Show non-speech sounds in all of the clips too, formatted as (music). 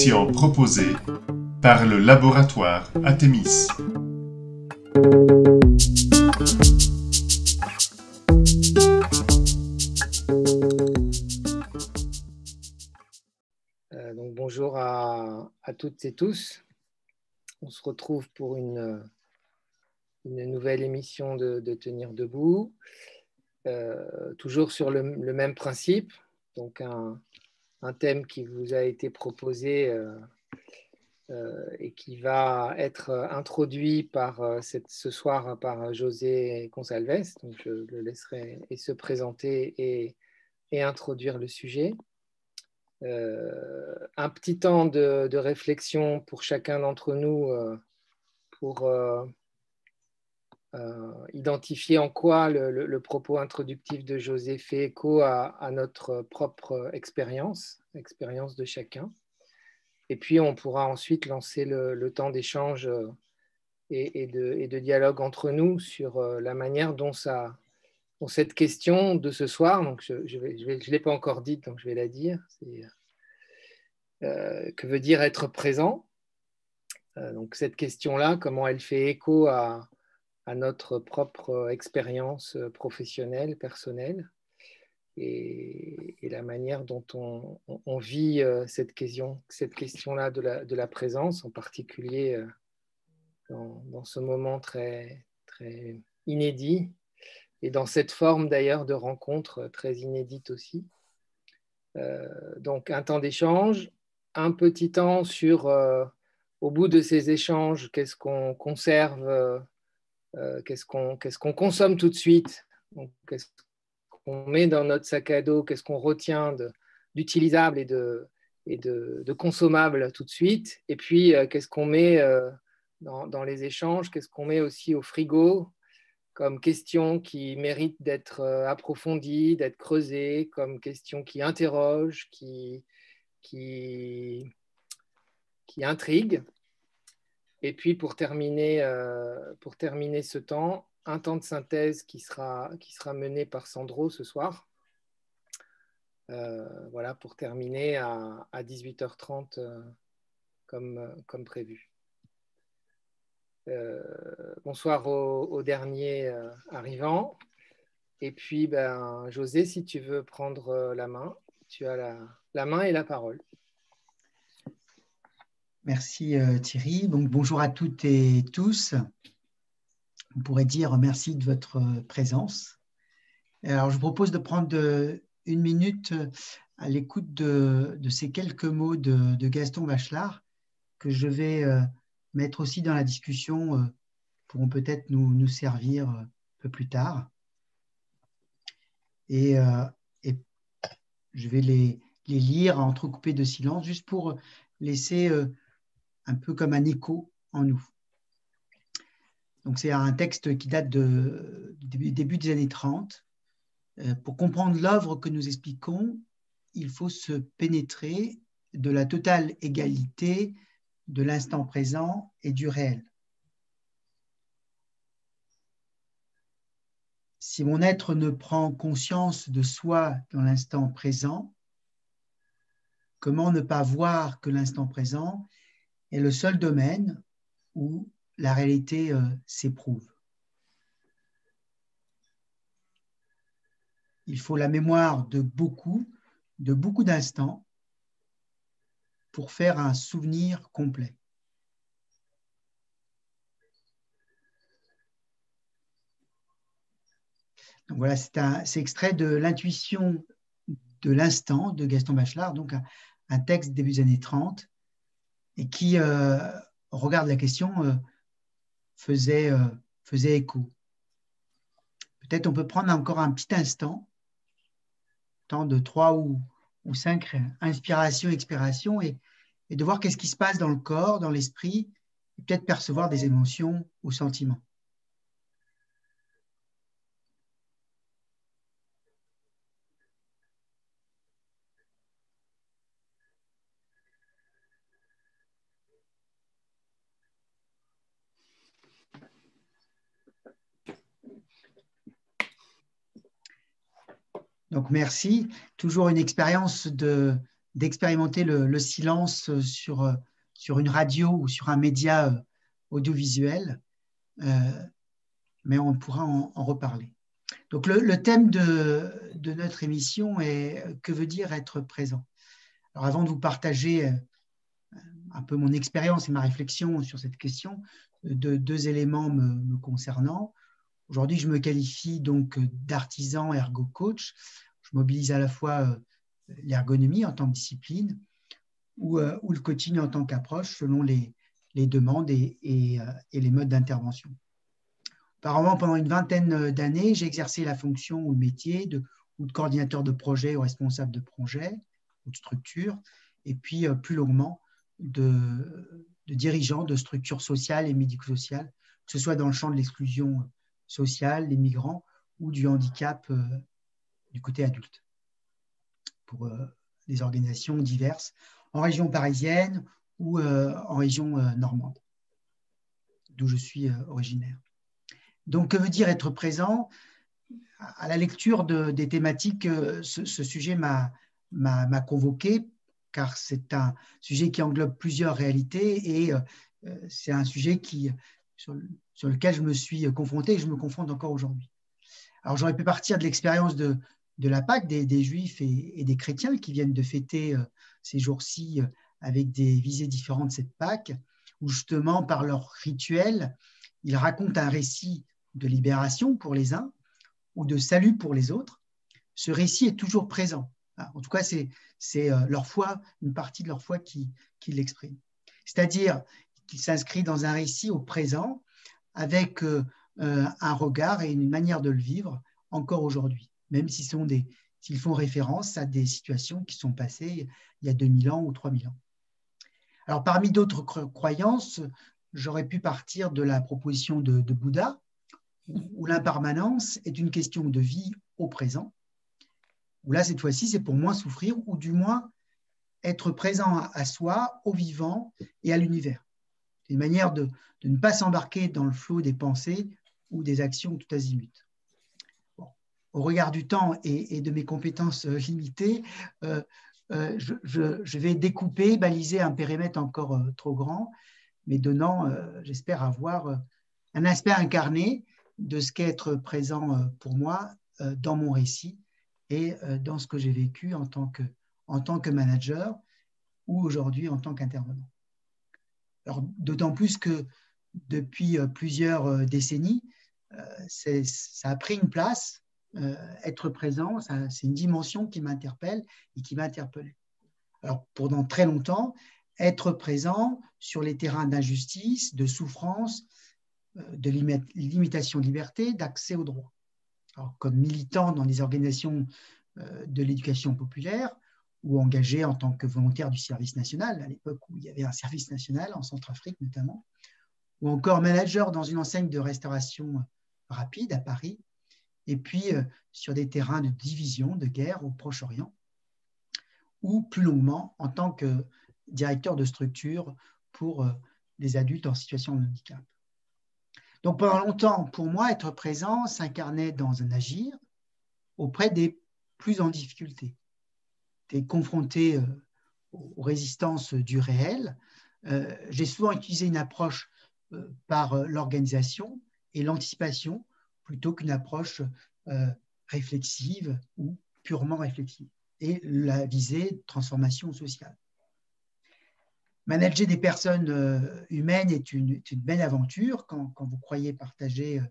Émission proposée par le laboratoire Athémis. Euh, donc bonjour à, toutes et tous. On se retrouve pour une, nouvelle émission de, de Tenir debout, euh, toujours sur le, le, même principe, donc un, un, thème qui vous a été proposé euh, euh, et qui va être introduit par euh, ce soir par José Consalves. Donc je le laisserai se présenter et, introduire le sujet. Euh, un petit temps de, réflexion pour chacun d'entre nous euh, pour euh, identifier en quoi le, propos introductif de José fait écho à notre propre expérience, expérience de chacun. Et puis on pourra ensuite lancer le, temps d'échange et, et, de, dialogue entre nous sur la manière dont ça, Bon, cette question de ce soir, donc je ne l'ai pas encore dite, donc je vais la dire. Euh, que veut dire être présent euh, Donc cette question-là, comment elle fait écho à notre propre expérience professionnelle, personnelle, et, la manière dont on, vit euh, cette question, cette question-là de la, de la présence, en particulier euh, dans, ce moment très, très inédit et dans cette forme d'ailleurs de rencontre très inédite aussi. Euh, donc un temps d'échange, un petit temps sur, euh, au bout de ces échanges, qu'est-ce qu'on conserve, euh, qu'est-ce qu'on qu qu consomme tout de suite, qu'est-ce qu'on met dans notre sac à dos, qu'est-ce qu'on retient d'utilisable et, de, consommable tout de suite, et puis euh, qu'est-ce qu'on met dans, dans, les échanges, qu'est-ce qu'on met aussi au frigo, comme question qui mérite d'être approfondie, d'être creusée, comme question qui interroge, qui, intrigue. Et puis pour terminer, euh, pour terminer ce temps, un temps de synthèse qui sera, qui sera mené par Sandro ce soir. Euh, voilà, pour terminer à, à 18h30 euh, comme, comme prévu. Euh, bonsoir aux au derniers euh, arrivants. Et puis, ben, José, si tu veux prendre la main, tu as la, la main et la parole. Merci Thierry. Donc, bonjour à toutes et tous. On pourrait dire merci de votre présence. Alors, je vous propose de prendre une minute à l'écoute de, ces quelques mots de, Gaston Bachelard que je vais mettre aussi dans la discussion euh, pourront peut-être nous, servir euh, un peu plus tard. Et, euh, je vais les, les, lire entrecoupés de silence, juste pour laisser euh, un peu comme un écho en nous. Donc c'est un texte qui date du début des années 30. Euh, pour comprendre l'œuvre que nous expliquons, il faut se pénétrer de la totale égalité de l'instant présent et du réel. Si mon être ne prend conscience de soi dans l'instant présent, comment ne pas voir que l'instant présent est le seul domaine où la réalité euh, s'éprouve Il faut la mémoire de beaucoup, de beaucoup d'instants pour faire un souvenir complet. Donc voilà, c'est extrait de l'intuition de l'instant de Gaston Bachelard, donc un, un, texte début des années 30, et qui, euh, regarde la question, euh, faisait, euh, faisait écho. Peut-être on peut prendre encore un petit instant, temps de trois ou ou cinq inspiration, expiration, et, et de voir qu'est-ce qui se passe dans le corps, dans l'esprit, et peut-être percevoir des émotions ou sentiments. Donc merci. Toujours une expérience de, d'expérimenter le, silence sur, sur une radio ou sur un média audiovisuel, mais on pourra en, reparler. Donc le, thème de, notre émission est que veut dire être présent? Alors avant de vous partager un peu mon expérience et ma réflexion sur cette question, de deux éléments me, concernant. Aujourd'hui, je me qualifie donc d'artisan ergo coach. Je mobilise à la fois euh, l'ergonomie en tant que discipline ou, euh, ou le coaching en tant qu'approche selon les, demandes euh, et, les modes d'intervention. Auparavant, pendant une vingtaine d'années, j'ai exercé la fonction ou le métier de, coordinateur de projet ou responsable de projet ou de structure, et puis plus longuement de, de dirigeants de structures sociales et médico-sociales, que ce soit dans le champ de l'exclusion sociale, des migrants ou du handicap du côté adulte, pour euh, des organisations diverses en région parisienne ou euh, en région normande, d'où je suis originaire. Donc, que veut dire être présent? À la lecture de, des thématiques, ce, ce sujet m'a convoqué car c'est un sujet qui englobe plusieurs réalités et euh, c'est un sujet qui, sur, lequel je me suis confronté et je me confronte encore aujourd'hui. Alors j'aurais pu partir de l'expérience de, de, la Pâque, des, Juifs et, des chrétiens qui viennent de fêter euh, ces jours-ci euh, avec des visées différentes de cette Pâque, où justement par leur rituel, ils racontent un récit de libération pour les uns ou de salut pour les autres. Ce récit est toujours présent. En tout cas, c'est euh, leur foi, une partie de leur foi qui, qui l'exprime. C'est-à-dire qu'il s'inscrit dans un récit au présent avec un regard et une manière de le vivre encore aujourd'hui, même s'ils font référence à des situations qui sont passées il y a 2000 ans ou 3000 ans. Alors, parmi d'autres croyances, j'aurais pu partir de la proposition de Bouddha, où l'impermanence est une question de vie au présent, où là, cette fois-ci, c'est pour moins souffrir, ou du moins être présent à soi, au vivant et à l'univers. C'est une manière de, ne pas s'embarquer dans le flot des pensées ou des actions tout azimut. Au regard du temps et, de mes compétences euh, limitées, euh, euh, je, vais découper, baliser un périmètre encore trop grand, mais donnant, j'espère, avoir un aspect incarné de ce qu'est être présent pour moi dans mon récit et dans ce que j'ai vécu en tant que, en tant que manager ou aujourd'hui en tant qu'intervenant. D'autant plus que depuis plusieurs décennies, ça a pris une place. Être présent, c'est une dimension qui m'interpelle et qui m'a interpellé. Alors, pendant très longtemps, être présent sur les terrains d'injustice, de souffrance, de limitation de liberté, d'accès aux droits comme militant dans les organisations euh, de l'éducation populaire ou engagé en tant que volontaire du service national, à l'époque où il y avait un service national en Centrafrique notamment, ou encore manager dans une enseigne de restauration rapide à Paris, et puis euh, sur des terrains de division, de guerre au Proche-Orient, ou plus longuement en tant que directeur de structure pour euh, les adultes en situation de handicap. Donc pendant longtemps, pour moi, être présent s'incarnait dans un agir auprès des plus en difficulté. Tu confronté euh, aux résistances du réel. Euh, j'ai souvent utilisé une approche par l'organisation et l'anticipation plutôt qu'une approche réflexive ou purement réflexive. Et la visée transformation sociale. Manager des personnes euh, humaines est une, belle aventure quand, vous croyez partager euh,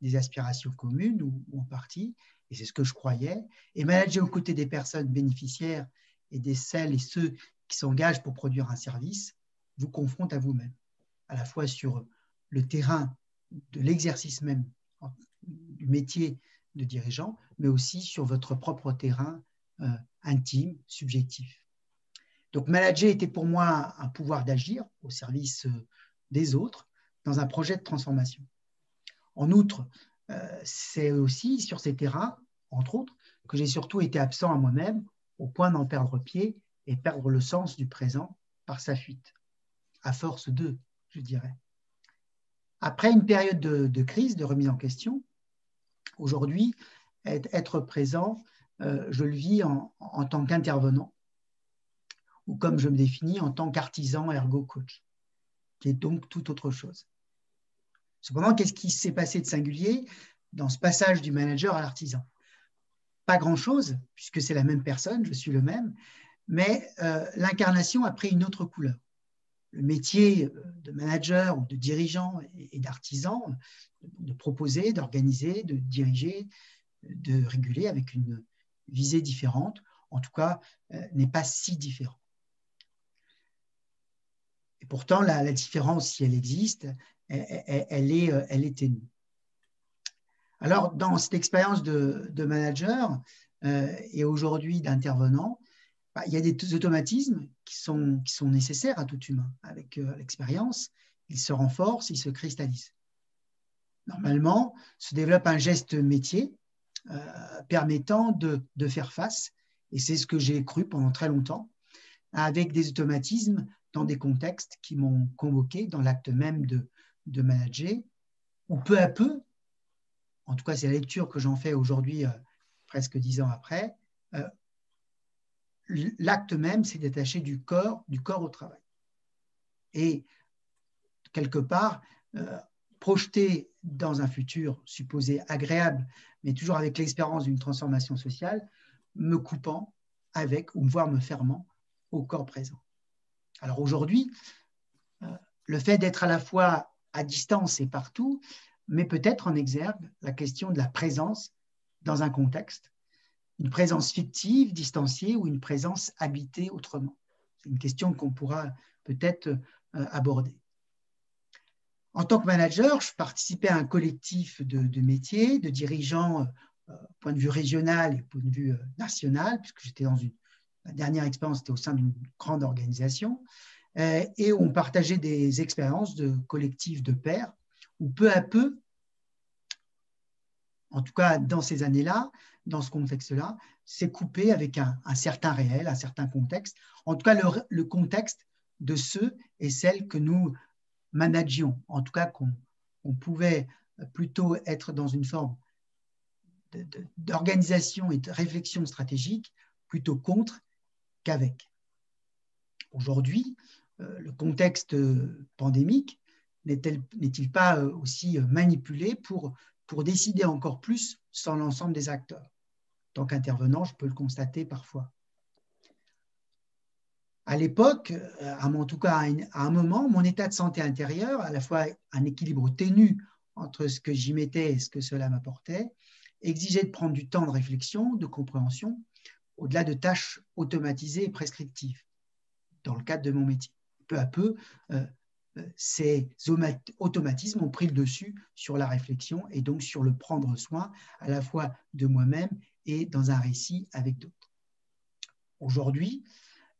des aspirations communes ou, en partie, et c'est ce que je croyais. Et manager aux côtés des personnes bénéficiaires et des celles et ceux qui s'engagent pour produire un service vous confronte à vous-même, à la fois sur le terrain de l'exercice même du métier de dirigeant, mais aussi sur votre propre terrain euh, intime, subjectif. Donc, manager était pour moi un pouvoir d'agir au service euh, des autres dans un projet de transformation. En outre, euh, c'est aussi sur ces terrains, entre autres, que j'ai surtout été absent à moi-même au point d'en perdre pied et perdre le sens du présent par sa fuite, à force de, je dirais. Après une période de, crise, de remise en question, aujourd'hui, être présent, euh, je le vis en tant qu'intervenant ou comme je me définis en tant qu'artisan ergo coach, qui est donc tout autre chose. Cependant, qu'est-ce qui s'est passé de singulier dans ce passage du manager à l'artisan? Pas grand-chose, puisque c'est la même personne, je suis le même, mais euh, l'incarnation a pris une autre couleur. Le métier euh, de manager ou de dirigeant et d'artisan, de proposer, d'organiser, de diriger, de réguler avec une visée différente, en tout cas, euh, n'est pas si différent. Et pourtant, la, différence, si elle existe, elle, est, euh, elle ténue. Alors, dans cette expérience de, manager euh, et aujourd'hui d'intervenant, bah, il y a des automatismes qui sont, nécessaires à tout humain. Avec l'expérience, ils se renforcent, ils se cristallisent. Normalement, se développe un geste métier euh, permettant de, faire face, et c'est ce que j'ai cru pendant très longtemps, avec des automatismes dans des contextes qui m'ont convoqué dans l'acte même de, manager, où peu à peu, en tout cas c'est la lecture que j'en fais aujourd'hui, euh, presque dix ans après, euh, l'acte même s'est détaché du corps, du corps au travail. Et quelque part, projeté dans un futur supposé agréable, mais toujours avec l'expérience d'une transformation sociale, me coupant avec, ou voire me fermant au corps présent. Alors aujourd'hui, euh, le fait d'être à la fois à distance et partout met peut-être en exergue la question de la présence dans un contexte, une présence fictive, distanciée ou une présence habitée autrement. C'est une question qu'on pourra peut-être euh, aborder. En tant que manager, je participais à un collectif de, métiers, de dirigeants, euh, point de vue régional et point de vue euh, national, puisque j'étais dans une. La dernière expérience était au sein d'une grande organisation, euh, et on partageait des expériences de collectifs de pairs, où peu à peu, en tout cas dans ces années-là, dans ce contexte-là, c'est coupé avec un, certain réel, un certain contexte, en tout cas le, contexte de ceux et celles que nous managions, en tout cas qu'on pouvait plutôt être dans une forme d'organisation et de réflexion stratégique plutôt contre qu'avec. Aujourd'hui, euh, le contexte pandémique n'est-il pas euh, aussi manipulé pour, pour décider encore plus sans l'ensemble des acteurs tant qu'intervenant, je peux le constater parfois à l'époque, euh, en tout cas à, un moment, mon état de santé intérieure, à la fois un équilibre ténu entre ce que j'y mettais et ce que cela m'apportait, exigeait de prendre du temps de réflexion, de compréhension, au-delà de tâches automatisées et prescriptives, dans le cadre de mon métier. Peu à peu, euh, ces automatismes ont pris le dessus sur la réflexion et donc sur le prendre soin à la fois de moi-même et dans un récit avec d'autres. Aujourd'hui,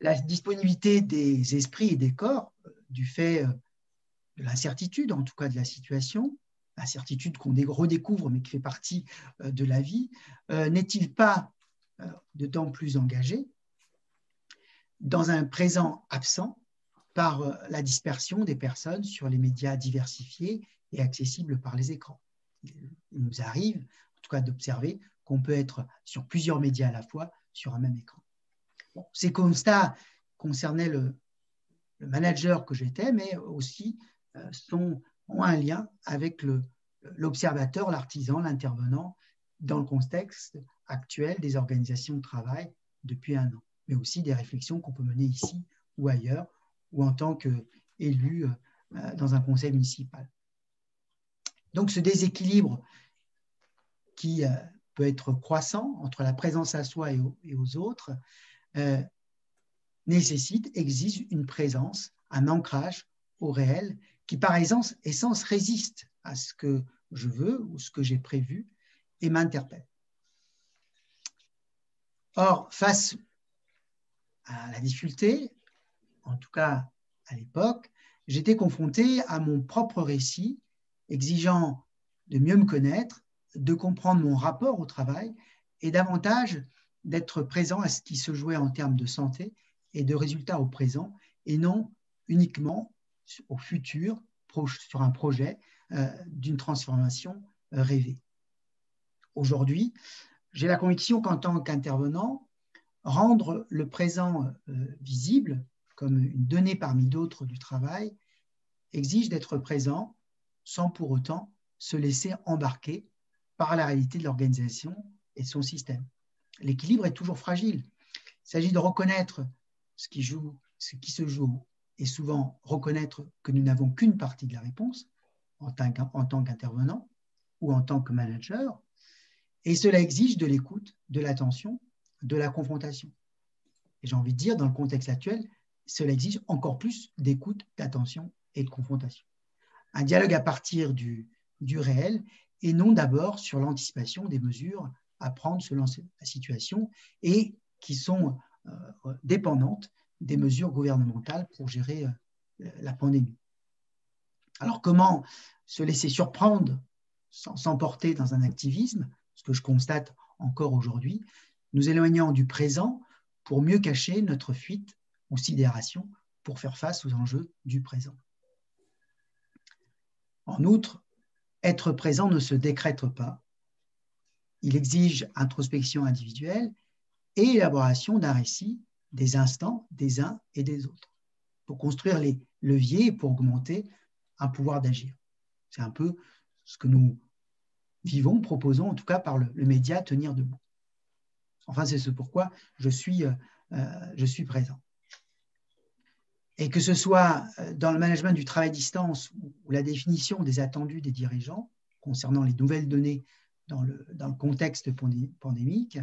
la disponibilité des esprits et des corps, euh, du fait euh, de l'incertitude, en tout cas de la situation, l'incertitude qu'on redécouvre mais qui fait partie euh, de la vie, n'est-il pas d'autant plus engagé? Dans un présent absent par la dispersion des personnes sur les médias diversifiés et accessibles par les écrans. Il nous arrive, en tout cas, d'observer qu'on peut être sur plusieurs médias à la fois sur un même écran ces constats concernaient le, manager que j'étais, mais aussi euh, ont un lien avec l'observateur, l'artisan, l'intervenant dans le contexte actuel des organisations de travail depuis un an, mais aussi des réflexions qu'on peut mener ici ou ailleurs, ou en tant qu'élu euh, dans un conseil municipal. Donc ce déséquilibre qui euh, peut être croissant entre la présence à soi et aux autres euh, nécessite, exige une présence, un ancrage au réel qui, par essence résiste à ce que je veux ou ce que j'ai prévu et m'interpelle. Or, face à la difficulté, en tout cas à l'époque, j'étais confronté à mon propre récit, exigeant de mieux me connaître, de comprendre mon rapport au travail et davantage d'être présent à ce qui se jouait en termes de santé et de résultats au présent, et non uniquement au futur, sur un projet euh, d'une transformation euh, rêvée. Aujourd'hui, j'ai la conviction qu'en tant qu'intervenant, rendre le présent visible comme une donnée parmi d'autres du travail exige d'être présent sans pour autant se laisser embarquer par la réalité de l'organisation et de son système. L'équilibre est toujours fragile. Il s'agit de reconnaître ce qui, joue, ce qui se joue et souvent reconnaître que nous n'avons qu'une partie de la réponse en tant qu'intervenant ou en tant que manager. Et cela exige de l'écoute, de l'attention, de la confrontation. Et j'ai envie de dire, dans le contexte actuel, cela exige encore plus d'écoute, d'attention et de confrontation. Un dialogue à partir du, réel et non d'abord sur l'anticipation des mesures à prendre selon la situation et qui sont euh, dépendantes des mesures gouvernementales pour gérer euh, la pandémie. Alors comment se laisser surprendre sans s'emporter dans un activisme, ce que je constate encore aujourd'hui, nous éloignant du présent pour mieux cacher notre fuite ou sidération pour faire face aux enjeux du présent. En outre, être présent ne se décrète pas. Il exige introspection individuelle et élaboration d'un récit des instants des uns et des autres pour construire les leviers et pour augmenter un pouvoir d'agir. C'est un peu ce que nous vivons, proposons en tout cas par le, média Tenir debout. Enfin, c'est ce pourquoi je suis, euh, euh, je suis présent. Et que ce soit euh, dans le management du travail à distance ou la définition des attendus des dirigeants concernant les nouvelles données dans le, dans le contexte pandémique,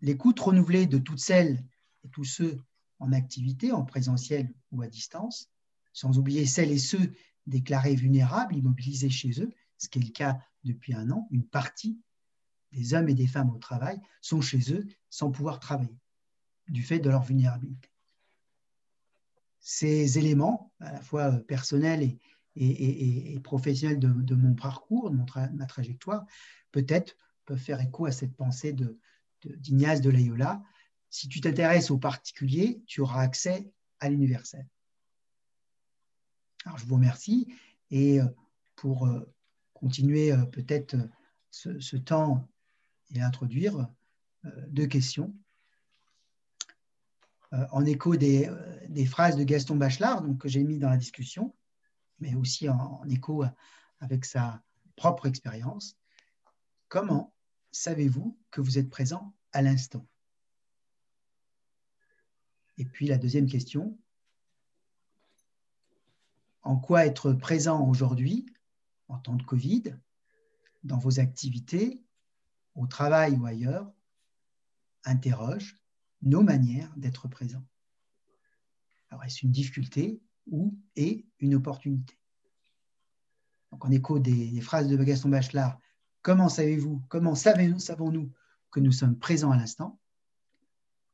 l'écoute renouvelée de toutes celles et tous ceux en activité, en présentiel ou à distance, sans oublier celles et ceux déclarés vulnérables, immobilisés chez eux, ce qui est le cas depuis un an, une partie des hommes et des femmes au travail sont chez eux sans pouvoir travailler, du fait de leur vulnérabilité. Ces éléments, à la fois personnels et, professionnels de, mon parcours, de ma trajectoire, peut-être peuvent faire écho à cette pensée d'Ignace de, de Loyola. Si tu t'intéresses au particulier, tu auras accès à l'universel. Alors, je vous remercie. Et euh, pour euh, continuer euh, peut-être ce, temps et introduire deux questions. En écho des, phrases de Gaston Bachelard donc, que j'ai mis dans la discussion, mais aussi en, écho avec sa propre expérience. Comment savez-vous que vous êtes présent à l'instant? Et puis la deuxième question, en quoi être présent aujourd'hui, en temps de Covid, dans vos activités, au travail ou ailleurs, interroge nos manières d'être présent. Alors, est-ce une difficulté ou est une opportunité? En écho des, phrases de Gaston Bachelard, comment savez-vous, comment savons-nous que nous sommes présents à l'instant?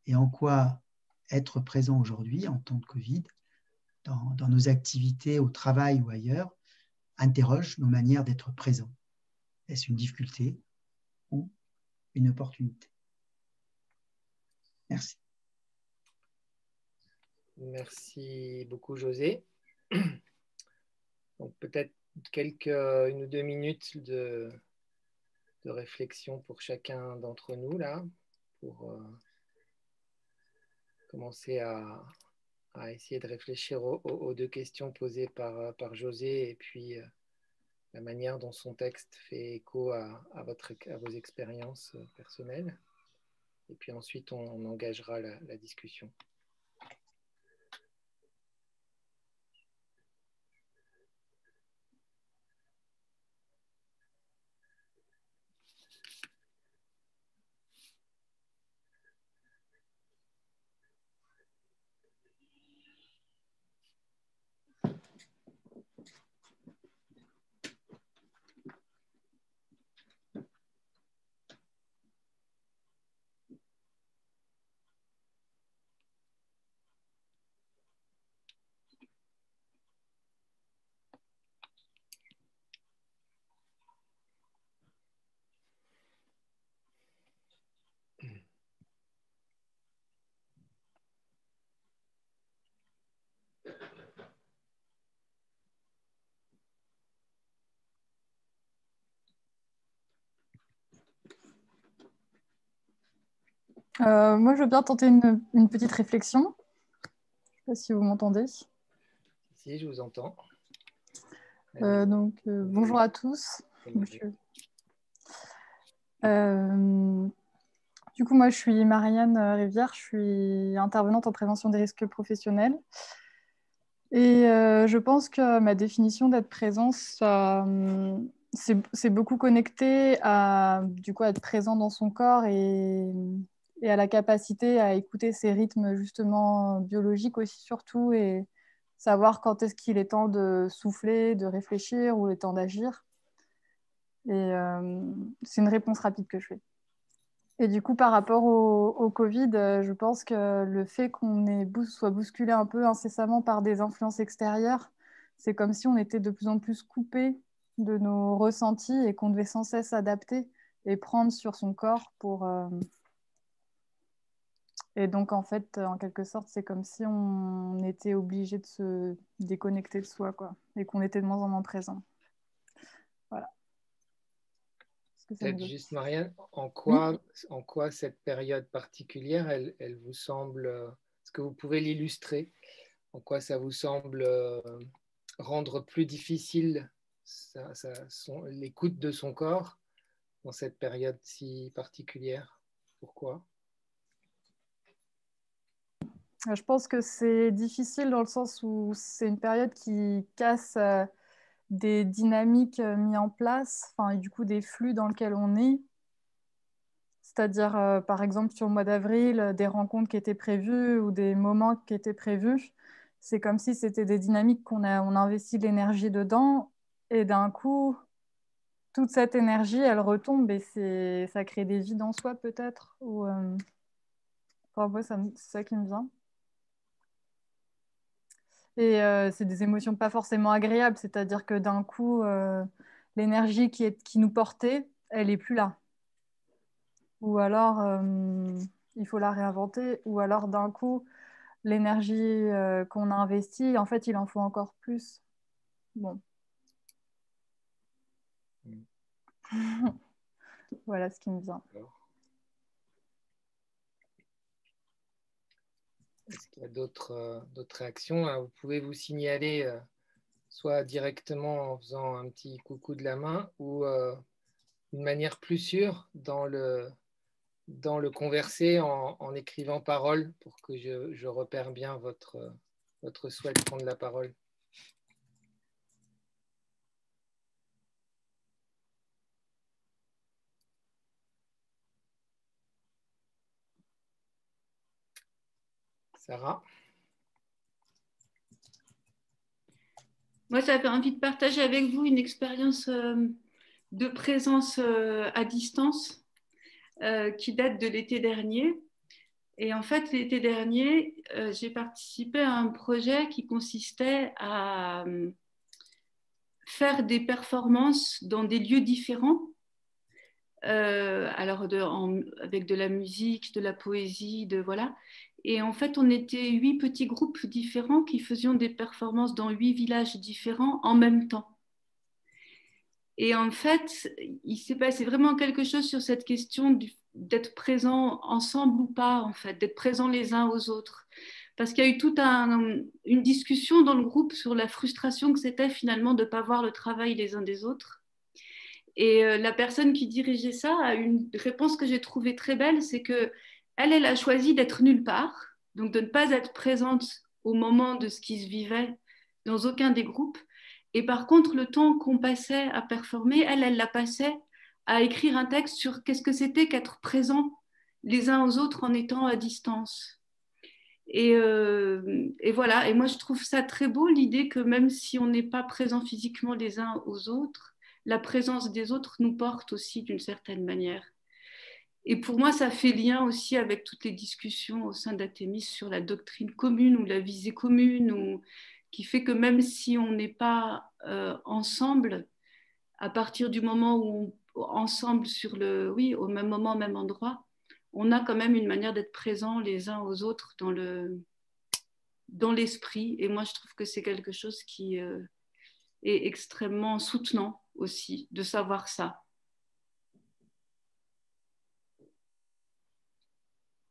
Et en quoi être présent aujourd'hui en temps de Covid dans, nos activités au travail ou ailleurs interroge nos manières d'être présents? Est-ce une difficulté ou une opportunité? Merci. Merci beaucoup, José. Donc peut-être quelques une ou deux minutes de, de réflexion pour chacun d'entre nous là, pour euh, commencer à, à essayer de réfléchir aux, deux questions posées par, par José et puis euh, la manière dont son texte fait écho à, à, votre, à vos expériences personnelles. Et puis ensuite, on, engagera la discussion. Moi, je veux bien tenter une, petite réflexion. Je ne sais pas si vous m'entendez. Si, je vous entends. donc, bonjour à tous. Euh, du coup, moi, je suis Marianne Rivière, je suis intervenante en prévention des risques professionnels. Et euh, je pense que ma définition d'être présent, c'est beaucoup connecté à du coup, être présent dans son corps et, et, à la capacité à écouter ses rythmes justement biologiques aussi surtout et savoir quand est-ce qu'il est temps de souffler, de réfléchir ou le temps d'agir. Et euh, c'est une réponse rapide que je fais. Et du coup, par rapport au, Covid, euh, je pense que le fait qu'on soit bousculé un peu incessamment par des influences extérieures, c'est comme si on était de plus en plus coupé de nos ressentis et qu'on devait sans cesse s'adapter et prendre sur son corps pour. Euh, et donc, en fait, en quelque sorte, c'est comme si on était obligé de se déconnecter de soi, quoi, et qu'on était de moins en moins présent. Peut-être juste, Marianne, en quoi, en quoi cette période particulière, elle, elle vous semble, est-ce que vous pouvez l'illustrer? En quoi ça vous semble euh, rendre plus difficile l'écoute de son corps dans cette période si particulière? Pourquoi? Je pense que c'est difficile dans le sens où c'est une période qui casse euh, des dynamiques euh, mises en place, enfin, du coup des flux dans lesquels on est. C'est-à-dire, euh, par exemple, sur le mois d'avril, des rencontres qui étaient prévues ou des moments qui étaient prévus. C'est comme si c'était des dynamiques qu'on a, on a de l'énergie dedans et d'un coup, toute cette énergie, elle retombe et ça crée des vides en soi peut-être. Enfin, c'est ça qui me vient. Et euh, c'est des émotions pas forcément agréables, c'est-à-dire que d'un coup, euh, l'énergie qui, qui nous portait, elle n'est plus là. Ou alors, euh, il faut la réinventer. Ou alors, d'un coup, l'énergie qu'on a investie, en fait, il en faut encore plus. Bon. Mm. (laughs) voilà ce qui me vient. Est-ce qu'il y a d'autres euh, réactions hein, Vous pouvez vous signaler euh, soit directement en faisant un petit coucou de la main ou euh, d'une manière plus sûre dans le, converser en, écrivant parole pour que je, repère bien votre souhait de prendre la parole. Sarah Moi, j'avais envie de partager avec vous une expérience euh, de présence euh, à distance euh, qui date de l'été dernier. Et en fait, l'été dernier, j'ai participé à un projet qui consistait à faire des performances dans des lieux différents. alors avec de la musique, de la poésie, de voilà, et en fait, on était huit petits groupes différents qui faisions des performances dans huit villages différents en même temps. Et en fait, il s'est passé vraiment quelque chose sur cette question d'être présent ensemble ou pas, en fait, d'être présent les uns aux autres. Parce qu'il y a eu toute une discussion dans le groupe sur la frustration que c'était finalement de ne pas voir le travail les uns des autres. Et euh, la personne qui dirigeait ça a une réponse que j'ai trouvée très belle, c'est que elle, elle a choisi d'être nulle part, donc de ne pas être présente au moment de ce qui se vivait dans aucun des groupes. Et par contre, le temps qu'on passait à performer, elle, elle la passait à écrire un texte sur qu'est-ce que c'était qu'être présent les uns aux autres en étant à distance. Et, euh, et, voilà, et moi je trouve ça très beau l'idée que même si on n'est pas présent physiquement les uns aux autres, la présence des autres nous porte aussi d'une certaine manière. Et pour moi, ça fait lien aussi avec toutes les discussions au sein d'Athémis sur la doctrine commune ou la visée commune, ou, qui fait que même si on n'est pas euh, ensemble, à partir du moment où on ensemble sur le, oui, au même moment, au même endroit, on a quand même une manière d'être présents les uns aux autres dans le dans l'esprit. Et moi, je trouve que c'est quelque chose qui euh, est extrêmement soutenant aussi de savoir ça.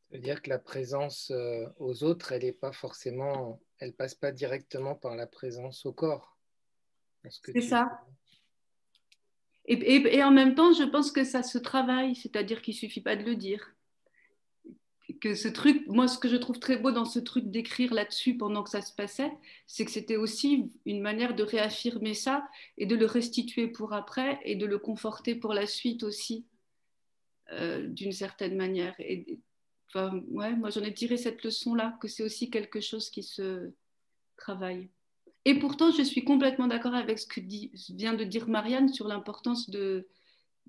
C'est-à-dire que la présence euh, aux autres, elle n'est pas forcément, elle passe pas directement par la présence au corps. C'est ça. Et, en même temps, je pense que ça se travaille, c'est-à-dire qu'il suffit pas de le dire. Que ce truc, moi, ce que je trouve très beau dans ce truc d'écrire là-dessus pendant que ça se passait, c'est que c'était aussi une manière de réaffirmer ça et de le restituer pour après et de le conforter pour la suite aussi, euh, d'une certaine manière. Et, moi, j'en ai tiré cette leçon-là, que c'est aussi quelque chose qui se travaille. Et pourtant, je suis complètement d'accord avec ce que vient de dire Marianne sur l'importance de,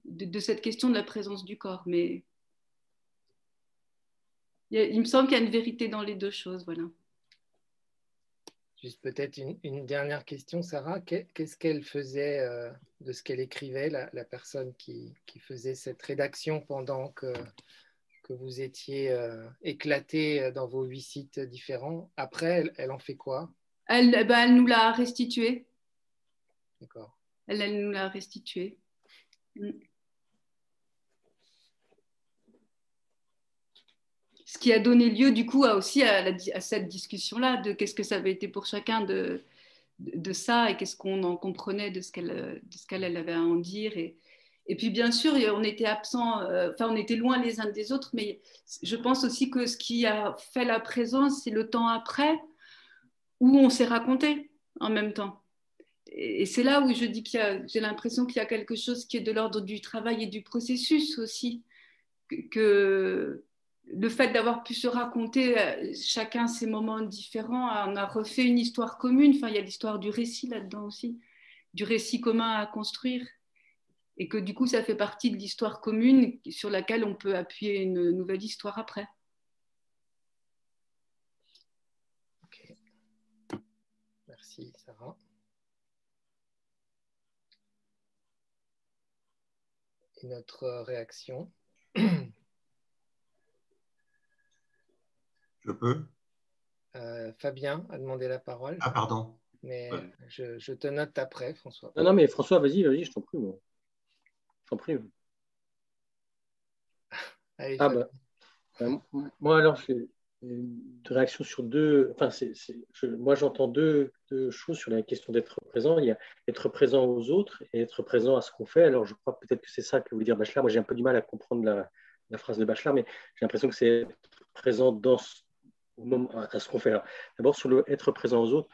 de, cette question de la présence du corps. Mais il, me semble qu'il y a une vérité dans les deux choses. Voilà. Juste peut-être une, dernière question, Sarah. Qu'est-ce qu'elle faisait euh, de ce qu'elle écrivait, la, personne qui, faisait cette rédaction pendant que, que vous étiez euh, éclaté dans vos huit sites différents Après, elle en fait quoi? Elle, bah, elle nous l'a restitué. D'accord. Elle, elle, nous l'a restitué. Mm. Ce qui a donné lieu du coup à, aussi à, à cette discussion-là de qu'est-ce que ça avait été pour chacun de, de, ça et qu'est-ce qu'on en comprenait de ce qu'elle qu'elle avait à en dire. Et, et puis bien sûr, on était euh, on était loin les uns des autres, mais je pense aussi que ce qui a fait la présence, c'est le temps après où on s'est raconté en même temps. Et c'est là où je dis qu'il y a, j'ai l'impression qu'il y a quelque chose qui est de l'ordre du travail et du processus aussi, que, le fait d'avoir pu se raconter euh, chacun ses moments différents, on a refait une histoire commune. Enfin, il y a l'histoire du récit là-dedans aussi, du récit commun à construire. Et que du coup, ça fait partie de l'histoire commune sur laquelle on peut appuyer une nouvelle histoire après. Sarah. Et notre réaction? (clears throat) Je peux euh, Fabien a demandé la parole. Ah, pardon. Mais je, te note après, François. Non, non, mais François, vas-y, vas-y, je t'en prie. Moi. T'en prie. ah, bah, euh, moi, alors, je, une réaction sur deux. Enfin, moi, j'entends deux, choses sur la question d'être présent. Il y a être présent aux autres et être présent à ce qu'on fait. Alors, je crois peut-être que c'est ça que voulait dire Bachelard. Moi, j'ai un peu du mal à comprendre la, phrase de Bachelard, mais j'ai l'impression que c'est être présent dans ce, moment, à ce qu'on fait. D'abord, sur le être présent aux autres,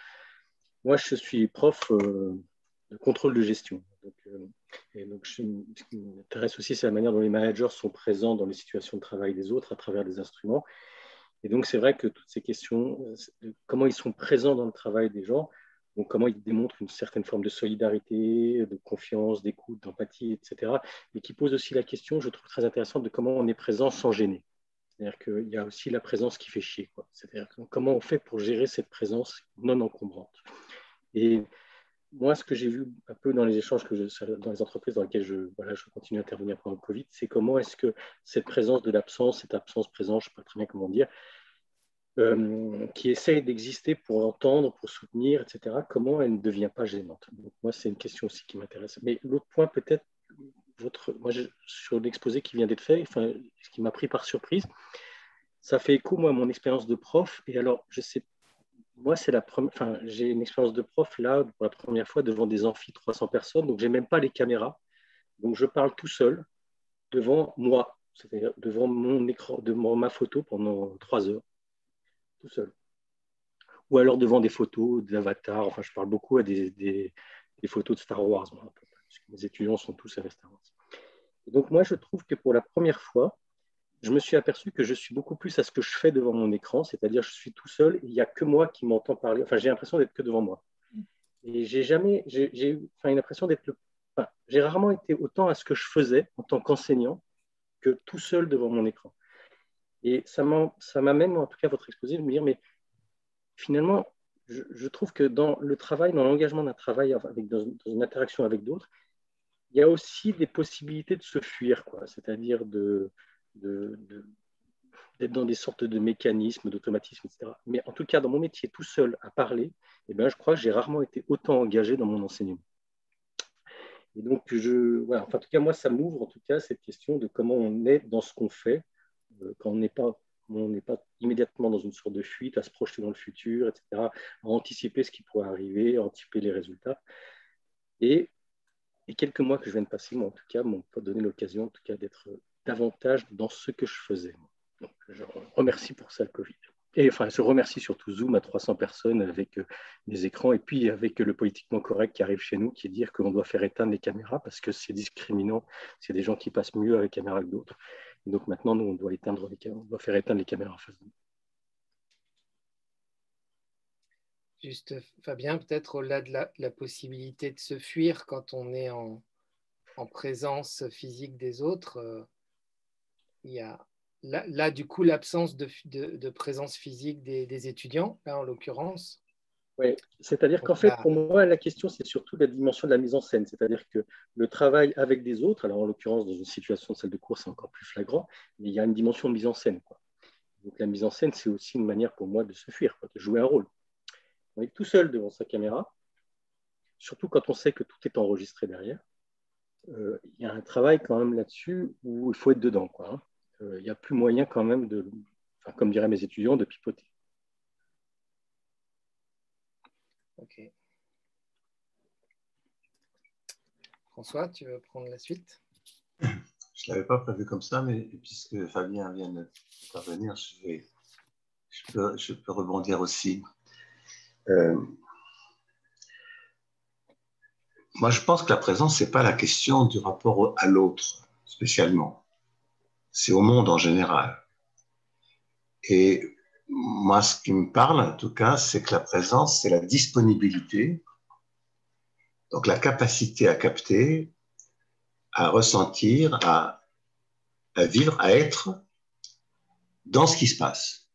moi, je suis prof euh, de contrôle de gestion. Donc, euh, ce qui m'intéresse aussi, c'est la manière dont les managers sont présents dans les situations de travail des autres à travers des instruments. Et donc, c'est vrai que toutes ces questions, euh, comment ils sont présents dans le travail des gens, donc comment ils démontrent une certaine forme de solidarité, de confiance, d'écoute, d'empathie, etc., mais qui posent aussi la question, je trouve très intéressante, de comment on est présent sans gêner. C'est-à-dire qu'il y a aussi la présence qui fait chier. C'est-à-dire comment on fait pour gérer cette présence non encombrante. Moi, ce que j'ai vu un peu dans les échanges que je, dans les entreprises dans lesquelles je, voilà, je continue à intervenir pendant le Covid, c'est comment est-ce que cette présence de l'absence, cette absence-présence, je ne sais pas très bien comment dire, euh, qui essaye d'exister pour entendre, pour soutenir, etc., comment elle ne devient pas gênante? Donc, moi, c'est une question aussi qui m'intéresse. Mais l'autre point, peut-être, votre, moi, sur l'exposé qui vient d'être fait, enfin, ce qui m'a pris par surprise, ça fait écho, moi, à mon expérience de prof. Et alors, je sais, moi, c'est la première, enfin, j'ai une expérience de prof là, pour la première fois, devant des amphis 300 personnes, donc j'ai même pas les caméras. Donc, je parle tout seul devant moi, c'est-à-dire devant mon écran, devant ma photo pendant trois heures seul. Ou alors devant des photos d'avatars. Enfin, je parle beaucoup à des, photos de Star Wars, parce que mes étudiants sont tous avec Star Wars. donc, moi, je trouve que pour la première fois, je me suis aperçu que je suis beaucoup plus à ce que je fais devant mon écran, c'est-à-dire je suis tout seul, il n'y a que moi qui m'entends parler. Enfin, j'ai l'impression d'être que devant moi. Et j'ai jamais, j'ai eu enfin, une impression d'être le. Enfin, j'ai rarement été autant à ce que je faisais en tant qu'enseignant que tout seul devant mon écran. Et ça m'amène, en tout cas, votre exposé, de me dire, mais finalement, je, trouve que dans le travail, dans l'engagement d'un travail, avec, dans, une interaction avec d'autres, il y a aussi des possibilités de se fuir, quoi. C'est-à-dire de, d'être dans des sortes de mécanismes, d'automatismes, etc. Mais en tout cas, dans mon métier, tout seul à parler, eh bien, je crois que j'ai rarement été autant engagé dans mon enseignement. Et donc, je, voilà, en tout cas, moi, ça m'ouvre en tout cas cette question de comment on est dans ce qu'on fait, euh, quand on n'est pas on n'est pas immédiatement dans une sorte de fuite, à se projeter dans le futur, etc., à anticiper ce qui pourrait arriver, à anticiper les résultats. Et et quelques mois que je viens de passer, moi, en tout cas, m'ont donné l'occasion, en tout cas, d'être davantage dans ce que je faisais. Donc, je remercie pour ça le Covid. Et enfin, je remercie surtout Zoom à 300 personnes avec euh, des écrans et puis avec le politiquement correct qui arrive chez nous, qui est dire qu'on doit faire éteindre les caméras parce que c'est discriminant. C'est des gens qui passent mieux avec les caméras que d'autres. Donc maintenant, nous, on doit, éteindre les, on doit faire éteindre les caméras en face de nous. Juste, Fabien, peut-être au-delà de la, possibilité de se fuir quand on est en, présence physique des autres, euh, il y a là, du coup, l'absence de, présence physique des, étudiants, là, en l'occurrence. Oui, c'est-à-dire qu'en fait, pour moi, la question, c'est surtout la dimension de la mise en scène. C'est-à-dire que le travail avec des autres, alors en l'occurrence, dans une situation de salle de cours, c'est encore plus flagrant, mais il y a une dimension de mise en scène. Donc la mise en scène, c'est aussi une manière pour moi de se fuir, de jouer un rôle on est tout seul devant sa caméra, surtout quand on sait que tout est enregistré derrière. Euh, il y a un travail quand même là-dessus où il faut être dedans. Hein. Euh, il n'y a plus moyen quand même de, comme diraient mes étudiants, de pipoter. Ok. François, tu veux prendre la suite? Je ne l'avais pas prévu comme ça, mais puisque Fabien vient de parvenir, je, je peux rebondir aussi. Euh, moi, je pense que la présence, ce n'est pas la question du rapport à l'autre, spécialement. C'est au monde en général. Et moi, ce qui me parle, en tout cas, c'est que la présence, c'est la disponibilité, donc la capacité à capter, à ressentir, à, vivre, à être dans ce qui se passe.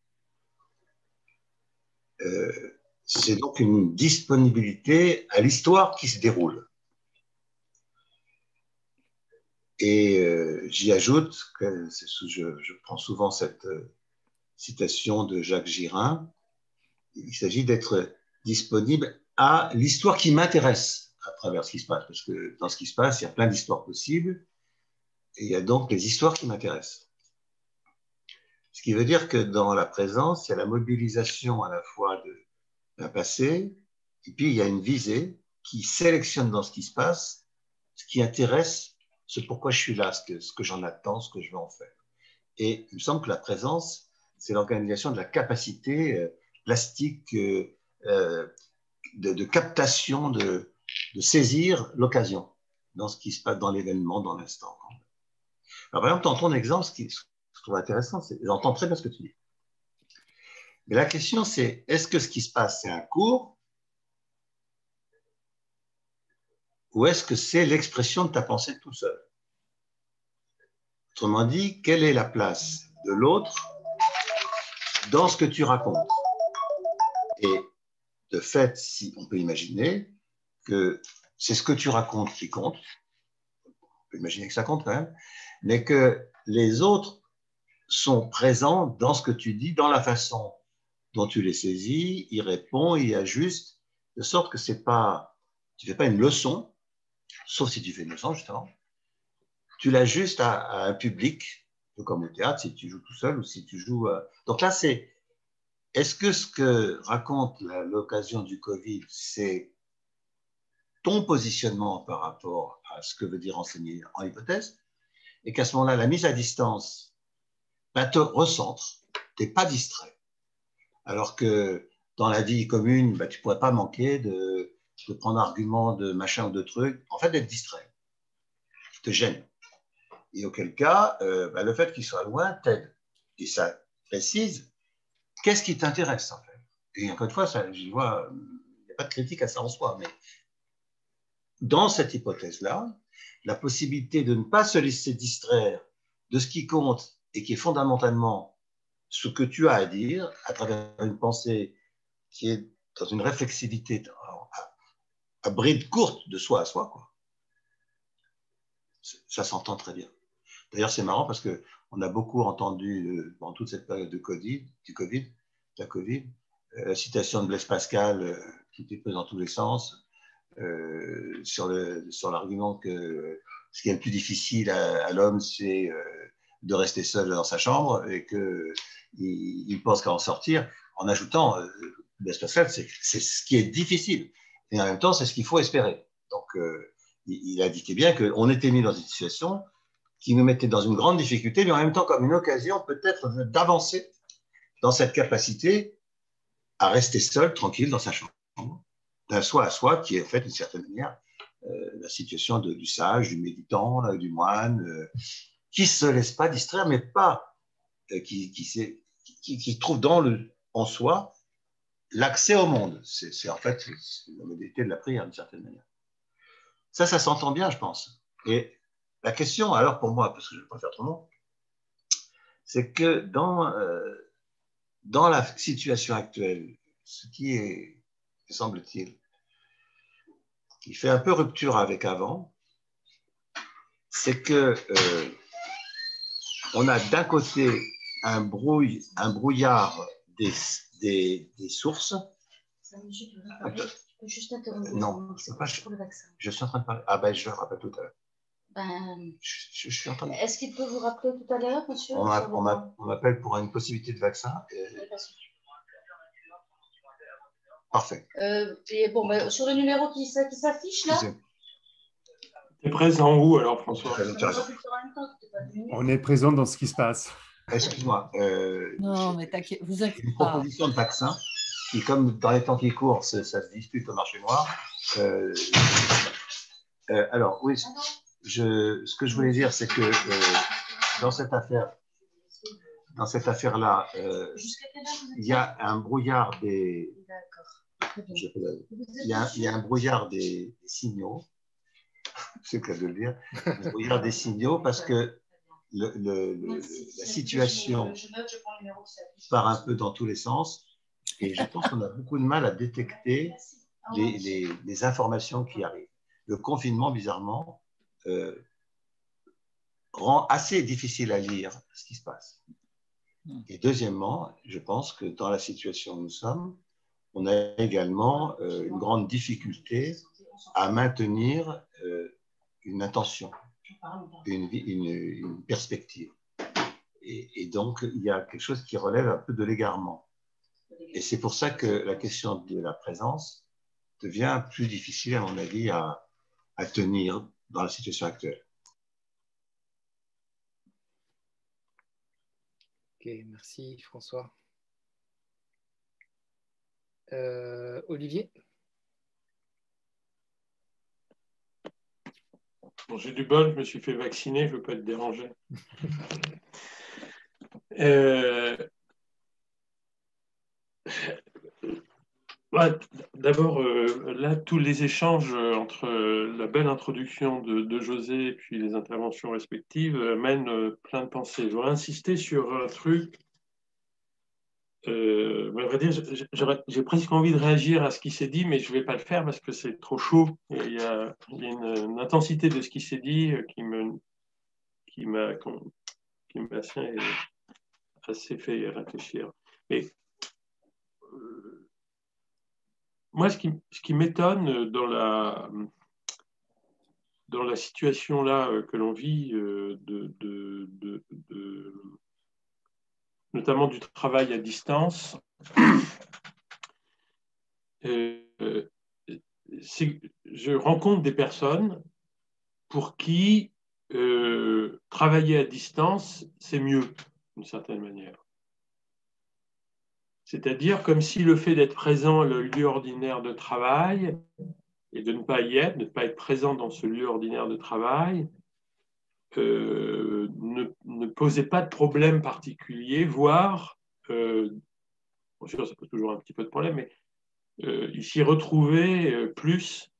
Euh, c'est donc une disponibilité à l'histoire qui se déroule. Et euh, j'y ajoute que je, prends souvent cette euh, citation de Jacques Girin, il s'agit d'être disponible à l'histoire qui m'intéresse à travers ce qui se passe, parce que dans ce qui se passe, il y a plein d'histoires possibles, et il y a donc les histoires qui m'intéressent. Ce qui veut dire que dans la présence, il y a la mobilisation à la fois de un passé, et puis il y a une visée qui sélectionne dans ce qui se passe ce qui intéresse, ce pourquoi je suis là, ce que, j'en attends, ce que je veux en faire. Et il me semble que la présence, c'est l'organisation de la capacité euh, plastique euh, euh, de, captation, de, de saisir l'occasion dans ce qui se passe dans l'événement, dans l'instant. Alors, par exemple, dans ton exemple, ce qui je trouve intéressant, c'est j'entends très bien ce que tu dis. Mais la question, c'est est-ce que ce qui se passe, c'est un cours ou est-ce que c'est l'expression de ta pensée tout seul? Autrement dit, quelle est la place de l'autre dans ce que tu racontes? Et de fait, si on peut imaginer que c'est ce que tu racontes qui compte, on peut imaginer que ça compte quand même, mais que les autres sont présents dans ce que tu dis, dans la façon dont tu les saisis, il répond, il ajuste, de sorte que c'est pas, tu fais pas une leçon, sauf si tu fais une leçon justement, tu l'ajustes à, à, un public, comme au théâtre, si tu joues tout seul ou si tu joues. Euh, donc là, c'est, est-ce que ce que raconte l'occasion du Covid, c'est ton positionnement par rapport à ce que veut dire enseigner en hypothèse, et qu'à ce moment-là, la mise à distance ben, te recentre, tu n'es pas distrait. Alors que dans la vie commune, bah, tu ne pourrais pas manquer de, prendre argument de machin ou de truc, en fait d'être distrait, qui te gêne. Et auquel cas, euh, bah, le fait qu'il soit loin t'aide. Et ça précise qu'est-ce qui t'intéresse en fait. Et encore une fois, je vois, il n'y a pas de critique à ça en soi, mais dans cette hypothèse-là, la possibilité de ne pas se laisser distraire de ce qui compte et qui est fondamentalement ce que tu as à dire à travers une pensée qui est dans une réflexivité à, bride courte de soi à soi. Quoi. Ça s'entend très bien. D'ailleurs, c'est marrant parce qu'on a beaucoup entendu euh, dans toute cette période de COVID, du COVID, la COVID, euh, la citation de Blaise Pascal euh, qui était prise dans tous les sens sur l'argument que ce qui est le plus difficile à, l'homme, c'est de rester seul dans sa chambre et qu'il il pense qu'à en sortir, en ajoutant, euh, c'est ce qui est difficile. Et en même temps, c'est ce qu'il faut espérer. Donc, euh, il, il indiquait bien qu'on était mis dans une situation qui nous mettait dans une grande difficulté, mais en même temps comme une occasion peut-être d'avancer dans cette capacité à rester seul, tranquille dans sa chambre, d'un soi à soi, qui est en fait d'une certaine manière euh, la situation du sage, du méditant, euh, du moine, euh, qui ne se laisse pas distraire, mais pas qui, qui, qui, qui, trouve dans le, en soi l'accès au monde. C'est en fait la modalité de la prière d'une certaine manière. Ça, ça s'entend bien, je pense. Et la question, alors pour moi, parce que je ne vais pas faire trop long, c'est que dans, euh, dans la situation actuelle, ce qui est, semble-t-il, qui fait un peu rupture avec avant, c'est que euh, on a d'un côté un, brouille, un brouillard des, des, des sources. Juste interrompre. Non, je, pas, je, je, suis en train de parler. Ah ben, je le rappelle tout à l'heure. Ben, je, je, suis en train de... Est-ce qu'il peut vous rappeler tout à l'heure, monsieur? On m'appelle pour une possibilité de vaccin. Et... Parfait. Euh, et bon, ben, sur le numéro qui, qui s'affiche là? Tu es présent où alors, François? On est présent dans ce qui se passe. Excuse-moi. Euh, non, mais t'inquiète, vous inquiétez Une proposition de vaccin qui, comme dans les temps qui courent, ça, ça se dispute au marché noir. Euh, euh, alors, oui, je, ce que je voulais dire, c'est que euh, dans cette affaire, dans cette affaire-là, euh, il y a un brouillard des. Il y, a, il y a un brouillard des, des signaux. (laughs) C'est le cas de le dire. Un brouillard des signaux parce que le, le, le, la situation part un peu dans tous les sens. Et je pense qu'on a beaucoup de mal à détecter les, les, les informations qui arrivent. Le confinement, bizarrement, euh, rend assez difficile à lire ce qui se passe. Et deuxièmement, je pense que dans la situation où nous sommes, on a également euh, une grande difficulté à maintenir euh, une intention, une, une, une perspective. Et, et, donc, il y a quelque chose qui relève un peu de l'égarement. Et c'est pour ça que la question de la présence devient plus difficile, à mon avis, à, à tenir dans la situation actuelle. Ok, merci François. Euh, Olivier? J'ai du bol, je me suis fait vacciner, je ne veux pas être dérangé. (laughs) euh, D'abord, euh, là, tous les échanges entre euh, la belle introduction de, José et puis les interventions respectives euh, mènent euh, plein de pensées. Je voudrais insister sur un truc. Euh, j'ai presque envie de réagir à ce qui s'est dit, mais je ne vais pas le faire parce que c'est trop chaud. il y a, une, intensité de ce qui s'est dit qui me, qui m'a, qui m'a assez, assez fait réfléchir. Mais moi, ce qui, ce qui m'étonne dans la, dans la situation là que l'on vit, de, notamment du travail à distance, (clears throat) euh, je rencontre des personnes pour qui euh, travailler à distance, c'est mieux, d'une certaine manière. C'est-à-dire comme si le fait d'être présent le lieu ordinaire de travail et de ne pas y être, de ne pas être présent dans ce lieu ordinaire de travail, euh, ne, ne, posait pas de problème particulier, voire, euh, bien sûr, ça pose toujours un petit peu de problème, mais euh, il s'y retrouvait plus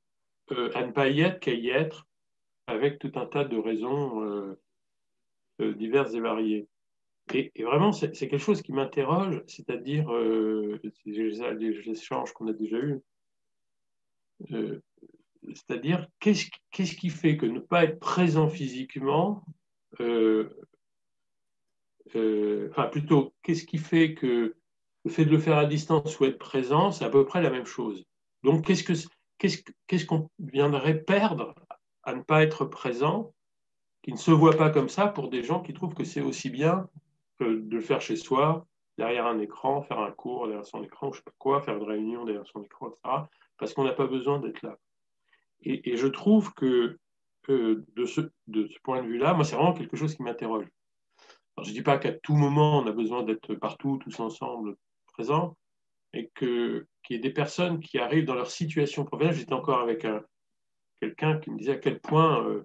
à ne pas y être qu'à y être, avec tout un tas de raisons diverses et variées. Et, et, vraiment, c'est quelque chose qui m'interroge, c'est-à-dire les échanges qu'on a déjà eus, c'est-à-dire qu'est-ce qu qui fait que ne pas être présent physiquement, euh, euh enfin plutôt, qu'est-ce qui fait que le fait de le faire à distance ou être présent, c'est à peu près la même chose. Donc, qu'est-ce qu'on qu qu viendrait perdre à ne pas être présent qui qui ne se voit pas comme ça pour des gens qui trouvent que c'est aussi bien que de le faire chez soi, derrière un écran, faire un cours derrière son écran, je sais pas quoi, faire une réunion derrière son écran, etc. Parce qu'on n'a pas besoin d'être là. Et, je trouve que, de, ce, de, ce, point de vue-là, moi, c'est vraiment quelque chose qui m'interroge. je ne dis pas qu'à tout moment, on a besoin d'être partout, tous ensemble, présents, et qu'il y ait des personnes qui arrivent dans leur situation professionnelle. J'étais encore avec quelqu'un qui me disait à quel point, euh,